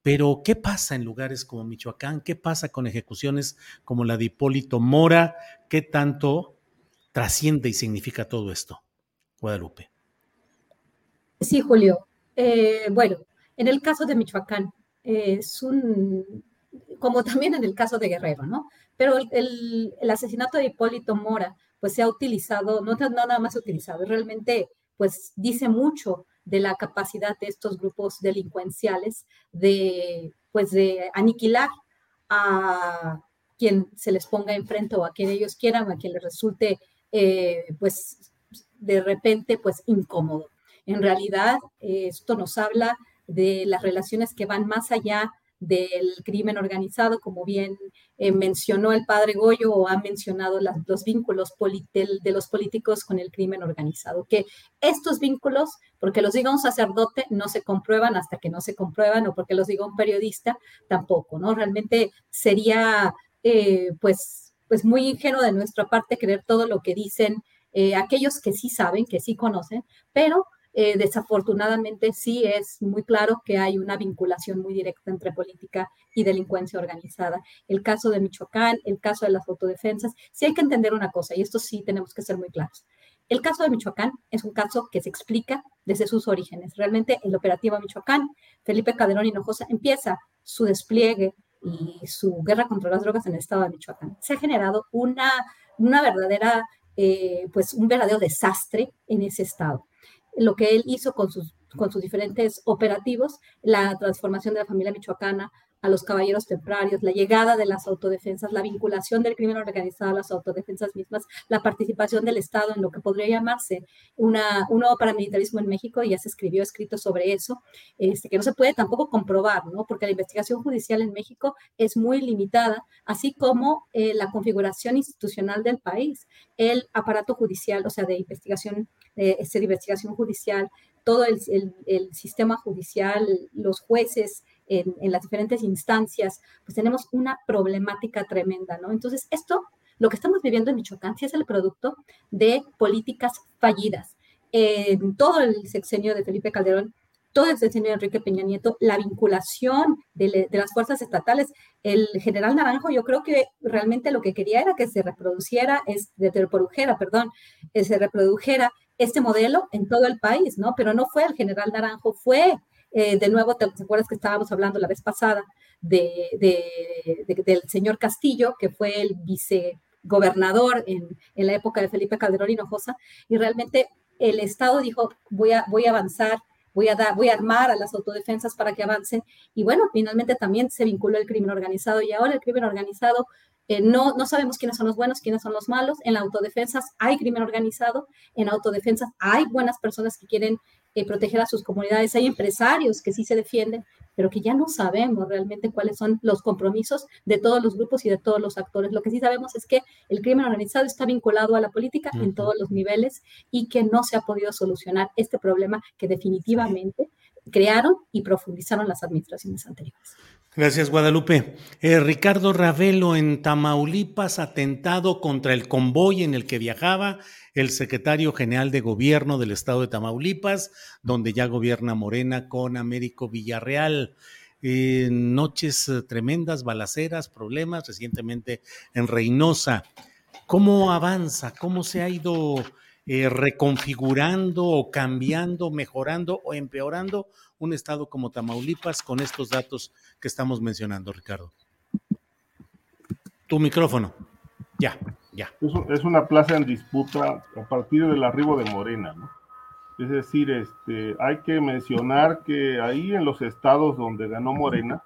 Pero, ¿qué pasa en lugares como Michoacán? ¿Qué pasa con ejecuciones como la de Hipólito Mora? ¿Qué tanto trasciende y significa todo esto? Guadalupe. Sí, Julio. Eh, bueno, en el caso de Michoacán, es un, como también en el caso de Guerrero, ¿no? Pero el, asesinato de Hipólito Mora, pues se ha utilizado, no, nada más utilizado, realmente pues dice mucho de la capacidad de estos grupos delincuenciales de, pues de aniquilar a quien se les ponga enfrente o a quien ellos quieran, a quien les resulte, eh, pues de repente, pues incómodo. En realidad, esto nos habla de las relaciones que van más allá del crimen organizado, como bien eh, mencionó el padre Goyo o ha mencionado los vínculos de los políticos con el crimen organizado, que estos vínculos, porque los diga un sacerdote, no se comprueban hasta que no se comprueban, o porque los diga un periodista, tampoco, ¿no? Realmente sería, eh, pues, pues muy ingenuo de nuestra parte creer todo lo que dicen eh, aquellos que sí saben, que sí conocen, pero eh, desafortunadamente sí es muy claro que hay una vinculación muy directa entre política y delincuencia organizada. El caso de Michoacán, el caso de las autodefensas, sí hay que entender una cosa, y esto sí tenemos que ser muy claros. El caso de Michoacán es un caso que se explica desde sus orígenes. Realmente el operativo Michoacán, Felipe Calderón Hinojosa empieza su despliegue y su guerra contra las drogas en el estado de Michoacán. Se ha generado una, una verdadera, eh, pues un verdadero desastre en ese estado lo que él hizo con sus, con sus diferentes operativos, la transformación de la familia michoacana a los caballeros templarios, la llegada de las autodefensas, la vinculación del crimen organizado a las autodefensas mismas, la participación del Estado en lo que podría llamarse una, un nuevo paramilitarismo en México, y ya se escribió escrito sobre eso, este, que no se puede tampoco comprobar, ¿no? porque la investigación judicial en México es muy limitada, así como eh, la configuración institucional del país, el aparato judicial, o sea, de investigación eh, de investigación judicial, todo el, sistema judicial, los jueces en, las diferentes instancias, pues tenemos una problemática tremenda, ¿no? Entonces, esto, lo que estamos viviendo en Michoacán, sí es el producto de políticas fallidas. En todo el sexenio de Felipe Calderón, todo el sexenio de Enrique Peña Nieto, la vinculación de, las fuerzas estatales. El general Naranjo, yo creo que realmente lo que quería era que se reproduciera, es, de reprodujera, perdón, que se reprodujera este modelo en todo el país, ¿no? Pero no fue el general Naranjo, fue, eh, de nuevo, ¿te, acuerdas que estábamos hablando la vez pasada de, del señor Castillo, que fue el vicegobernador en, la época de Felipe Calderón Hinojosa, y realmente el Estado dijo, voy a, voy a avanzar, voy a, dar, voy a armar a las autodefensas para que avancen. Y bueno, finalmente también se vinculó el crimen organizado y ahora el crimen organizado eh, no, no sabemos quiénes son los buenos, quiénes son los malos. En la autodefensas hay crimen organizado, en autodefensas hay buenas personas que quieren eh, proteger a sus comunidades, hay empresarios que sí se defienden, pero que ya no sabemos realmente cuáles son los compromisos de todos los grupos y de todos los actores. Lo que sí sabemos es que el crimen organizado está vinculado a la política en todos los niveles y que no se ha podido solucionar este problema que definitivamente crearon y profundizaron las administraciones anteriores. Gracias, Guadalupe. Eh, Ricardo Ravelo en Tamaulipas, atentado contra el convoy en el que viajaba el secretario general de gobierno del estado de Tamaulipas, donde ya gobierna Morena con Américo Villarreal. Eh, noches eh, tremendas, balaceras, problemas, recientemente en Reynosa. ¿Cómo avanza? ¿Cómo se ha ido reconfigurando o cambiando, mejorando o empeorando un estado como Tamaulipas con estos datos que estamos mencionando, Ricardo. Tu micrófono. Ya, ya. Es, una plaza en disputa a partir del arribo de Morena, ¿no? Es decir, este, hay que mencionar que ahí en los estados donde ganó Morena,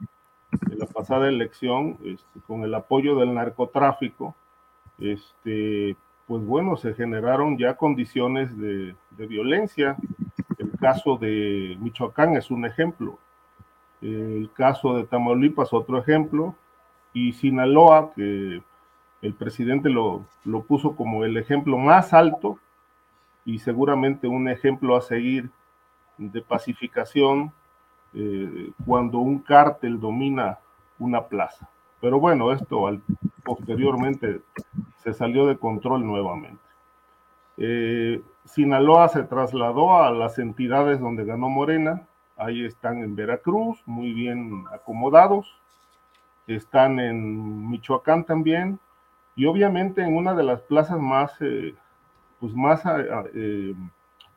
en la pasada elección, este, con el apoyo del narcotráfico, este, pues bueno, se generaron ya condiciones de, de violencia. El caso de Michoacán es un ejemplo. El caso de Tamaulipas, otro ejemplo. Y Sinaloa, que el presidente lo, lo puso como el ejemplo más alto y seguramente un ejemplo a seguir de pacificación eh, cuando un cártel domina una plaza. Pero bueno, esto posteriormente se salió de control nuevamente. Eh, Sinaloa se trasladó a las entidades donde ganó Morena, ahí están en Veracruz, muy bien acomodados, están en Michoacán también, y obviamente en una de las plazas más, eh, pues más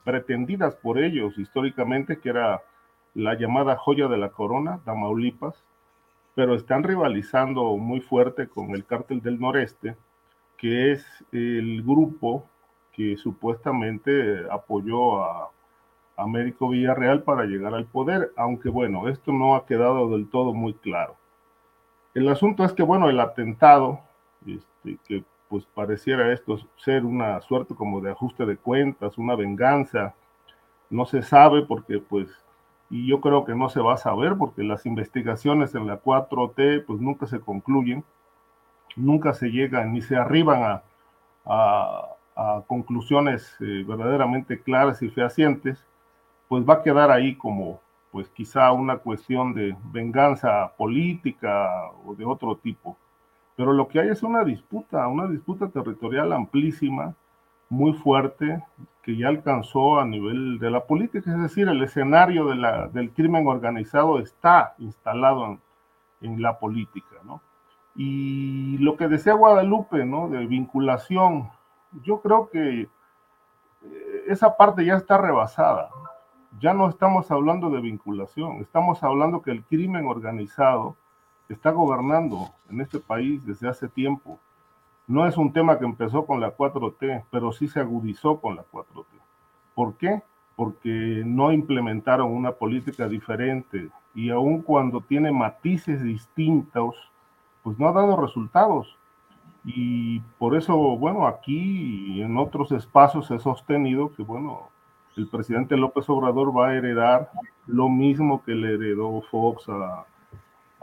pretendidas por ellos históricamente, que era la llamada joya de la corona, Tamaulipas, pero están rivalizando muy fuerte con el cártel del noreste, que es el grupo que supuestamente apoyó a Américo Villarreal para llegar al poder, aunque bueno, esto no ha quedado del todo muy claro. El asunto es que, bueno, el atentado, este, que pues pareciera esto ser una suerte como de ajuste de cuentas, una venganza, no se sabe porque pues y yo creo que no se va a saber porque las investigaciones en la 4T pues nunca se concluyen, nunca se llegan ni se arriban a, conclusiones eh, verdaderamente claras y fehacientes, pues va a quedar ahí como pues quizá una cuestión de venganza política o de otro tipo. Pero lo que hay es una disputa, una disputa territorial amplísima, muy fuerte, que ya alcanzó a nivel de la política, es decir, el escenario de la, del crimen organizado está instalado en, la política, ¿no? Y lo que decía Guadalupe, ¿no? De vinculación, yo creo que eh, esa parte ya está rebasada. Ya no estamos hablando de vinculación, estamos hablando que el crimen organizado está gobernando en este país desde hace tiempo no es un tema que empezó con la 4T, pero sí se agudizó con la 4T. ¿Por qué? Porque no implementaron una política diferente y aun cuando tiene matices distintos, pues no ha dado resultados. Y por eso, bueno, aquí y en otros espacios he sostenido que, bueno, el presidente López Obrador va a heredar lo mismo que le heredó Fox a,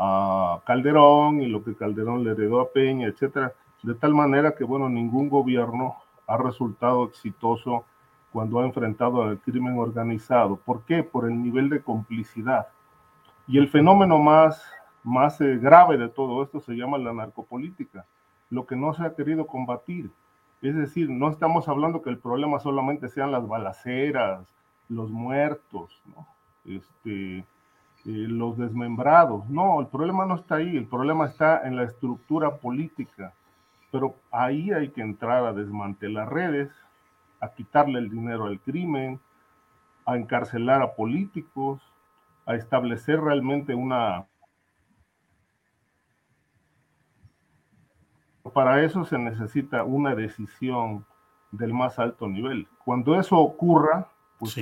a Calderón y lo que Calderón le heredó a Peña, etcétera de tal manera que, bueno, ningún gobierno ha resultado exitoso cuando ha enfrentado al crimen organizado. ¿Por qué? Por el nivel de complicidad. Y el fenómeno más, más eh, grave de todo esto se llama la narcopolítica, lo que no se ha querido combatir. Es decir, no estamos hablando que el problema solamente sean las balaceras, los muertos, este, eh, los desmembrados. No, el problema no está ahí, el problema está en la estructura política pero ahí hay que entrar a desmantelar redes, a quitarle el dinero al crimen, a encarcelar a políticos, a establecer realmente una... Para eso se necesita una decisión del más alto nivel. Cuando eso ocurra, pues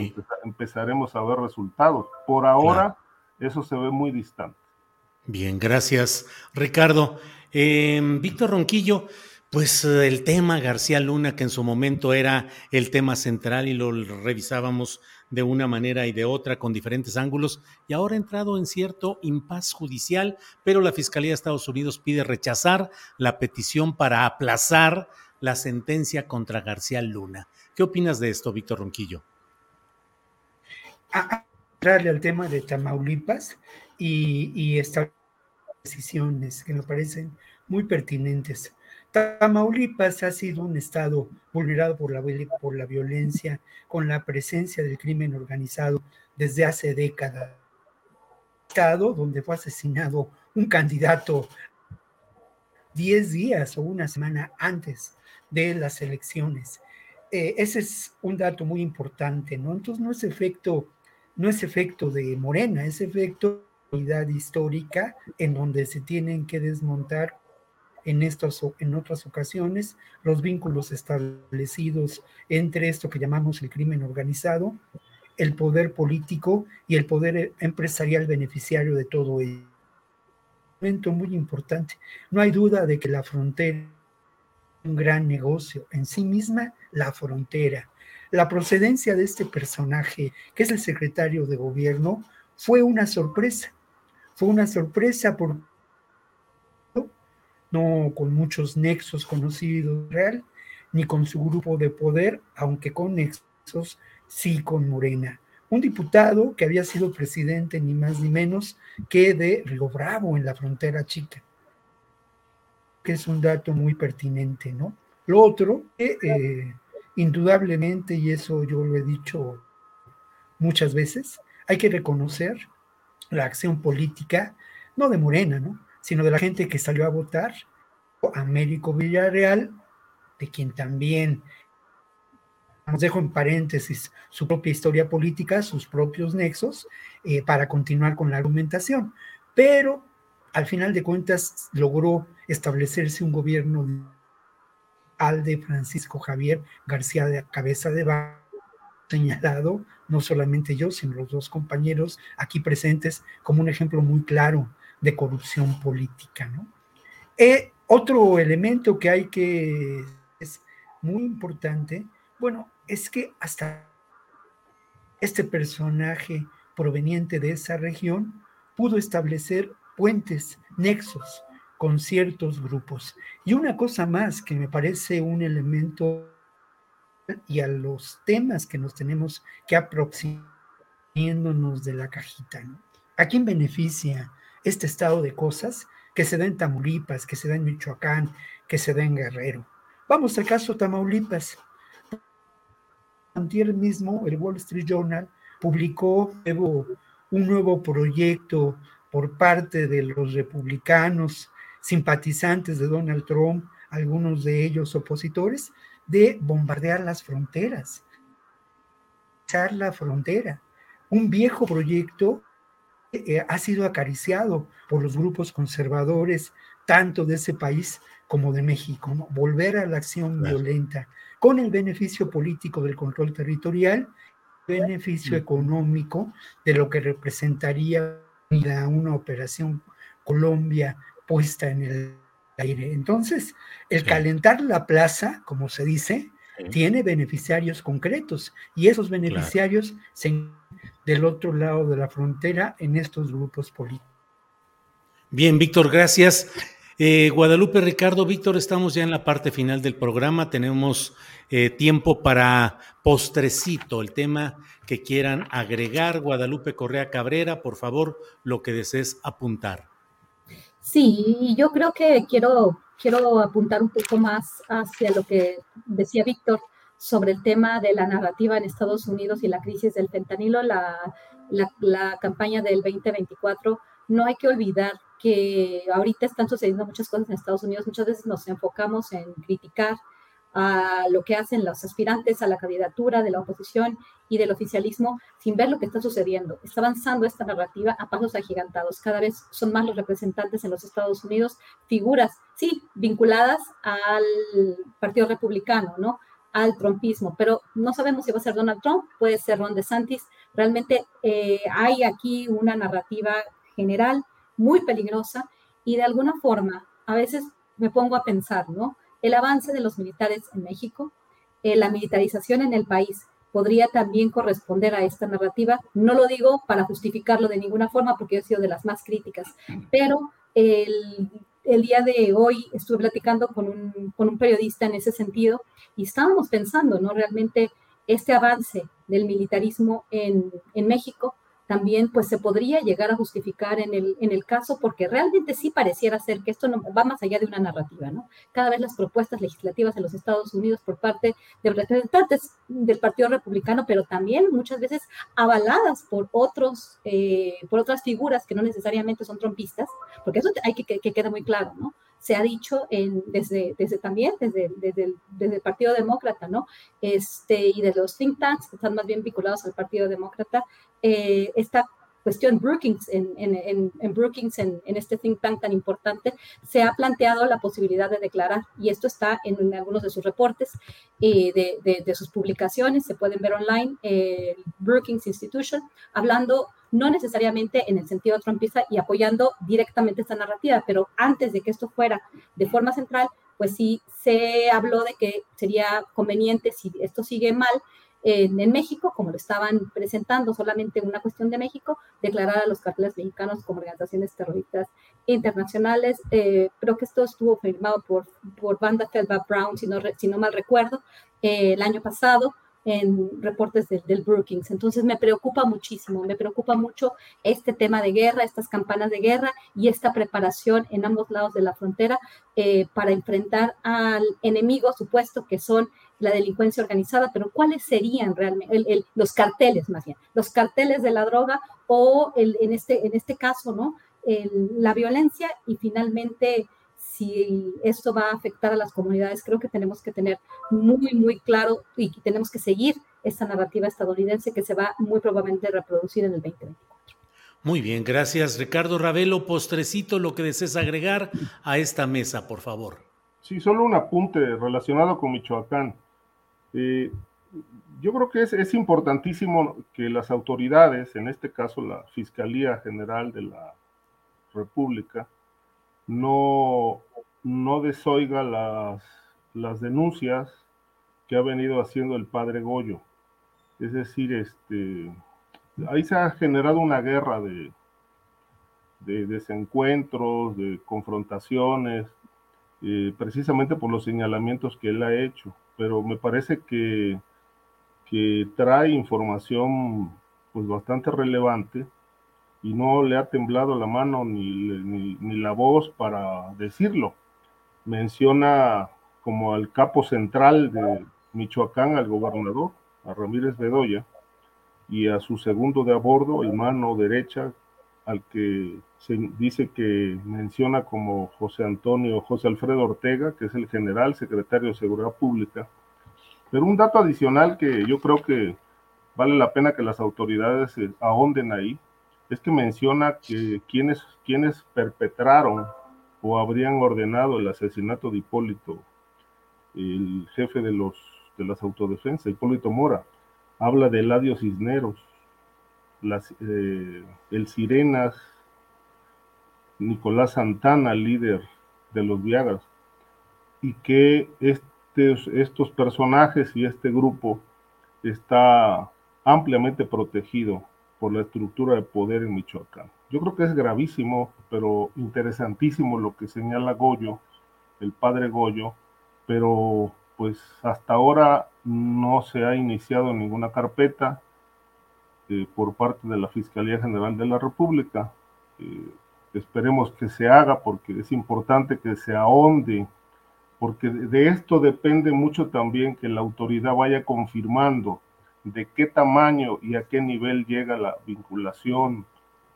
empezaremos a ver resultados. Por ahora, eso se ve muy distante. Bien, gracias, Ricardo. Em, Víctor Ronquillo, pues el tema García Luna, que en su momento era el tema central y lo revisábamos de una manera y de otra con diferentes ángulos, y ahora ha entrado en cierto impas judicial, pero la Fiscalía de Estados Unidos pide rechazar la petición para aplazar la sentencia contra García Luna. ¿Qué opinas de esto, Víctor Ronquillo? Entrarle al tema de Tamaulipas y, y esta decisiones que me parecen muy pertinentes. Tamaulipas ha sido un estado vulnerado por la, por la violencia, con la presencia del crimen organizado desde hace décadas. Estado donde fue asesinado un candidato 10 días o una semana antes de las elecciones. Eh, ese es un dato muy importante, ¿no? Entonces no es efecto, no es efecto de Morena, es efecto histórica en donde se tienen que desmontar en, estos, en otras ocasiones, los vínculos establecidos entre esto que llamamos el crimen organizado, el poder político y el poder empresarial beneficiario de todo ello. Un momento muy importante. No hay duda de que la frontera es un gran negocio en sí misma, la frontera. La procedencia de este personaje, que es el secretario de gobierno, fue una sorpresa. Fue una sorpresa por no con muchos nexos conocidos real, ni con su grupo de poder, aunque con nexos sí con Morena. Un diputado que había sido presidente ni más ni menos que de Río Bravo en la frontera chica, que es un dato muy pertinente, ¿no? Lo otro, eh, indudablemente, y eso yo lo he dicho muchas veces, hay que reconocer la acción política, no de Morena, ¿no? sino de la gente que salió a votar, Américo Villarreal, de quien también nos dejo en paréntesis su propia historia política, sus propios nexos, eh, para continuar con la argumentación. Pero al final de cuentas logró establecerse un gobierno al de Francisco Javier García de Cabeza de Vaca, señalado, no solamente yo, sino los dos compañeros aquí presentes, como un ejemplo muy claro de corrupción política. ¿no? Eh, otro elemento que hay que es muy importante, bueno, es que hasta este personaje proveniente de esa región pudo establecer puentes, nexos con ciertos grupos. Y una cosa más que me parece un elemento y a los temas que nos tenemos que aproximarnos de la cajita. ¿A quién beneficia este estado de cosas que se da en Tamaulipas, que se da en Michoacán, que se da en Guerrero? Vamos al caso Tamaulipas. Antier mismo, el Wall Street Journal publicó un nuevo proyecto por parte de los republicanos simpatizantes de Donald Trump, algunos de ellos opositores, de bombardear las fronteras, echar la frontera. Un viejo proyecto eh, ha sido acariciado por los grupos conservadores, tanto de ese país como de México, volver a la acción violenta con el beneficio político del control territorial, beneficio económico de lo que representaría una operación Colombia puesta en el aire. Entonces, el calentar la plaza, como se dice, tiene beneficiarios concretos y esos beneficiarios se del otro lado de la frontera en estos grupos políticos. Bien, Víctor, gracias. Eh, Guadalupe Ricardo, Víctor, estamos ya en la parte final del programa. Tenemos eh, tiempo para postrecito, el tema que quieran agregar. Guadalupe Correa Cabrera, por favor, lo que desees apuntar. Sí, yo creo que quiero, quiero apuntar un poco más hacia lo que decía Víctor sobre el tema de la narrativa en Estados Unidos y la crisis del fentanilo, la, la, campaña del 2024. No hay que olvidar que ahorita están sucediendo muchas cosas en Estados Unidos. Muchas veces nos enfocamos en criticar a lo que hacen los aspirantes a la candidatura de la oposición y del oficialismo sin ver lo que está sucediendo. Está avanzando esta narrativa a pasos agigantados. Cada vez son más los representantes en los Estados Unidos, figuras, sí, vinculadas al Partido Republicano, ¿no? Al trumpismo, pero no sabemos si va a ser Donald Trump, puede ser Ron DeSantis. Realmente eh, hay aquí una narrativa general muy peligrosa y de alguna forma a veces me pongo a pensar, ¿no? El avance de los militares en México, eh, la militarización en el país, podría también corresponder a esta narrativa. No lo digo para justificarlo de ninguna forma, porque he sido de las más críticas, pero el, día de hoy estuve platicando con un, con un, periodista en ese sentido y estábamos pensando, ¿no? Realmente este avance del militarismo en, en México también pues se podría llegar a justificar en el, en el caso porque realmente sí pareciera ser que esto no, va más allá de una narrativa, ¿no? Cada vez las propuestas legislativas en los Estados Unidos por parte de representantes del Partido Republicano, pero también muchas veces avaladas por otros, eh, por otras figuras que no necesariamente son trompistas, porque eso hay que que muy claro, ¿no? Se ha dicho en, desde, también, desde, desde, el, Partido Demócrata, ¿no? Este, y de los think tanks que están más bien vinculados al Partido Demócrata, eh, esta cuestión Brookings, en, Brookings, en, este think tank tan importante, se ha planteado la posibilidad de declarar, y esto está en, algunos de sus reportes, y de, de, sus publicaciones, se pueden ver online, el Brookings Institution, hablando no necesariamente en el sentido trumpista y apoyando directamente esta narrativa, pero antes de que esto fuera de forma central, pues sí se habló de que sería conveniente, si esto sigue mal, en, México, como lo estaban presentando, solamente una cuestión de México, declarar a los carteles mexicanos como organizaciones terroristas internacionales. Eh, creo que esto estuvo firmado por, por Banda Felba Brown, si no, si no mal recuerdo, eh, el año pasado en reportes del Brookings. Entonces me preocupa muchísimo, me preocupa mucho este tema de guerra, estas campanas de guerra y esta preparación en ambos lados de la frontera eh, para enfrentar al enemigo supuesto que son la delincuencia organizada, pero ¿cuáles serían realmente los carteles más bien? Los carteles de la droga o el, en, este, en este caso, ¿no? la violencia y finalmente si esto va a afectar a las comunidades, creo que tenemos que tener muy, muy claro y tenemos que seguir esta narrativa estadounidense que se va muy probablemente a reproducir en el 2024. Muy bien, gracias Ricardo Ravelo. Postrecito, lo que desees agregar a esta mesa, por favor. Sí, solo un apunte relacionado con Michoacán. Eh, yo creo que es, es, importantísimo que las autoridades, en este caso la Fiscalía General de la República, no no desoiga las, las denuncias que ha venido haciendo el padre Goyo. Es decir, este, ahí se ha generado una guerra de, de desencuentros, de confrontaciones, eh, precisamente por los señalamientos que él ha hecho. Pero me parece que, que trae información pues bastante relevante y no le ha temblado la mano ni, ni la voz para decirlo menciona como al capo central de Michoacán, al gobernador, a Ramírez Bedoya, y a su segundo de a bordo, el mano derecha, al que se dice que menciona como José Antonio, José Alfredo Ortega, que es el general secretario de Seguridad Pública. Pero un dato adicional que yo creo que vale la pena que las autoridades ahonden ahí, es que menciona que quienes, quienes perpetraron o habrían ordenado el asesinato de Hipólito, el jefe de, los, de las autodefensas, Hipólito Mora. Habla de Eladio Cisneros, las, eh, el Sirenas, Nicolás Santana, líder de los Viagas, y que estos, estos personajes y este grupo está ampliamente protegido por la estructura de poder en Michoacán. Yo creo que es gravísimo, pero interesantísimo lo que señala Goyo, el padre Goyo, pero pues hasta ahora no se ha iniciado ninguna carpeta eh, por parte de la Fiscalía General de la República. Eh, esperemos que se haga porque es importante que se ahonde, porque de esto depende mucho también que la autoridad vaya confirmando de qué tamaño y a qué nivel llega la vinculación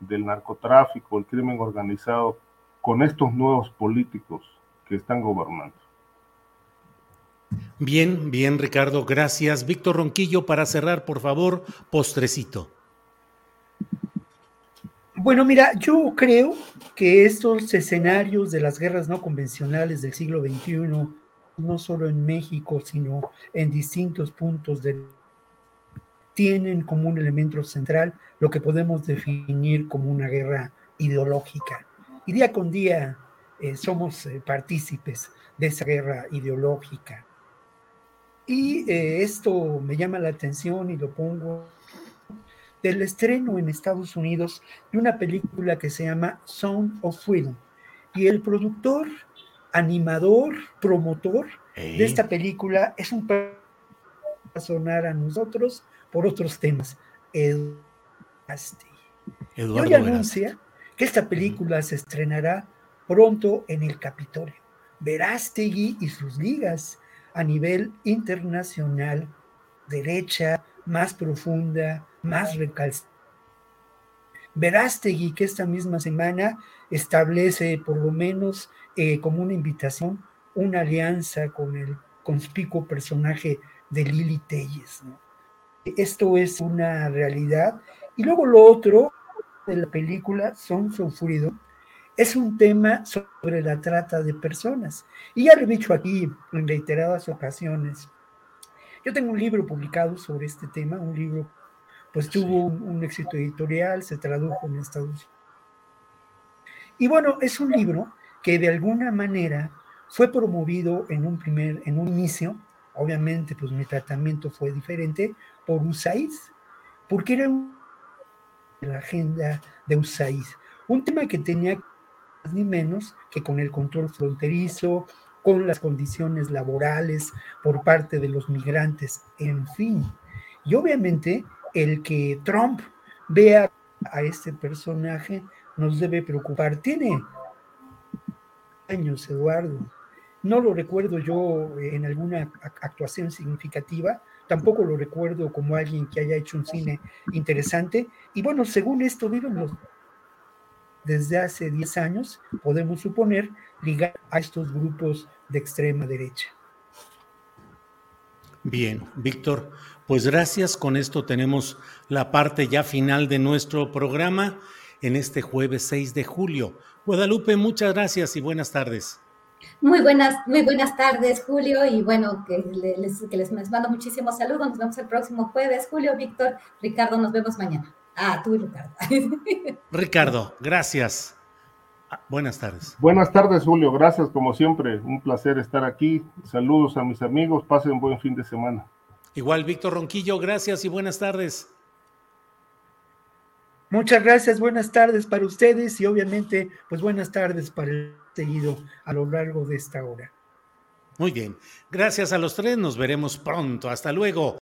del narcotráfico, el crimen organizado, con estos nuevos políticos que están gobernando. Bien, bien, Ricardo, gracias. Víctor Ronquillo, para cerrar, por favor, postrecito. Bueno, mira, yo creo que estos escenarios de las guerras no convencionales del siglo XXI, no solo en México, sino en distintos puntos del tienen como un elemento central lo que podemos definir como una guerra ideológica. Y día con día eh, somos eh, partícipes de esa guerra ideológica. Y eh, esto me llama la atención y lo pongo del estreno en Estados Unidos de una película que se llama Sound of Freedom. Y el productor, animador, promotor de esta película es un personaje a nosotros por otros temas. Eduardo y hoy anuncia que esta película se estrenará pronto en el Capitolio. Verástegui y sus ligas a nivel internacional, derecha, más profunda, más recalcitrante. Verástegui que esta misma semana establece por lo menos eh, como una invitación una alianza con el conspicuo personaje de Lili Telles. ¿no? Esto es una realidad. Y luego lo otro de la película Son Sufrido es un tema sobre la trata de personas. Y ya lo he dicho aquí en reiteradas ocasiones. Yo tengo un libro publicado sobre este tema, un libro, pues tuvo un, un éxito editorial, se tradujo en Estados Unidos. Y bueno, es un libro que de alguna manera fue promovido en un primer, en un inicio, obviamente pues mi tratamiento fue diferente, por USAID, porque era la agenda de USAID, un tema que tenía ni menos que con el control fronterizo, con las condiciones laborales por parte de los migrantes, en fin. Y obviamente el que Trump vea a este personaje nos debe preocupar. Tiene años, Eduardo. No lo recuerdo yo en alguna actuación significativa, tampoco lo recuerdo como alguien que haya hecho un cine interesante. Y bueno, según esto, viven desde hace 10 años, podemos suponer, ligar a estos grupos de extrema derecha. Bien, Víctor, pues gracias. Con esto tenemos la parte ya final de nuestro programa en este jueves 6 de julio. Guadalupe, muchas gracias y buenas tardes. Muy buenas, muy buenas tardes, Julio, y bueno, que les, que les mando muchísimos saludos. Nos vemos el próximo jueves. Julio, Víctor, Ricardo, nos vemos mañana. Ah, tú y Ricardo. Ricardo, gracias. Ah, buenas tardes. Buenas tardes, Julio. Gracias, como siempre. Un placer estar aquí. Saludos a mis amigos. Pasen un buen fin de semana. Igual, Víctor Ronquillo, gracias y buenas tardes. Muchas gracias, buenas tardes para ustedes y obviamente, pues buenas tardes para el seguido a lo largo de esta hora. Muy bien, gracias a los tres, nos veremos pronto. Hasta luego.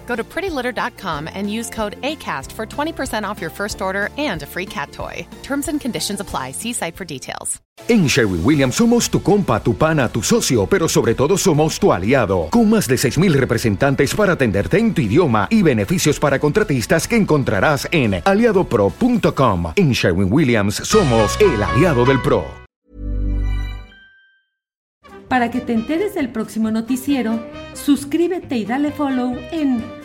Go to prettylitter.com and use code ACAST for 20% off your first order and a free cat toy. Terms and conditions apply. See site for details. En Sherwin Williams somos tu compa, tu pana, tu socio, pero sobre todo somos tu aliado, con más de 6.000 representantes para atenderte en tu idioma y beneficios para contratistas que encontrarás en aliadopro.com. En Sherwin Williams somos el aliado del PRO. Para que te enteres del próximo noticiero, suscríbete y dale follow en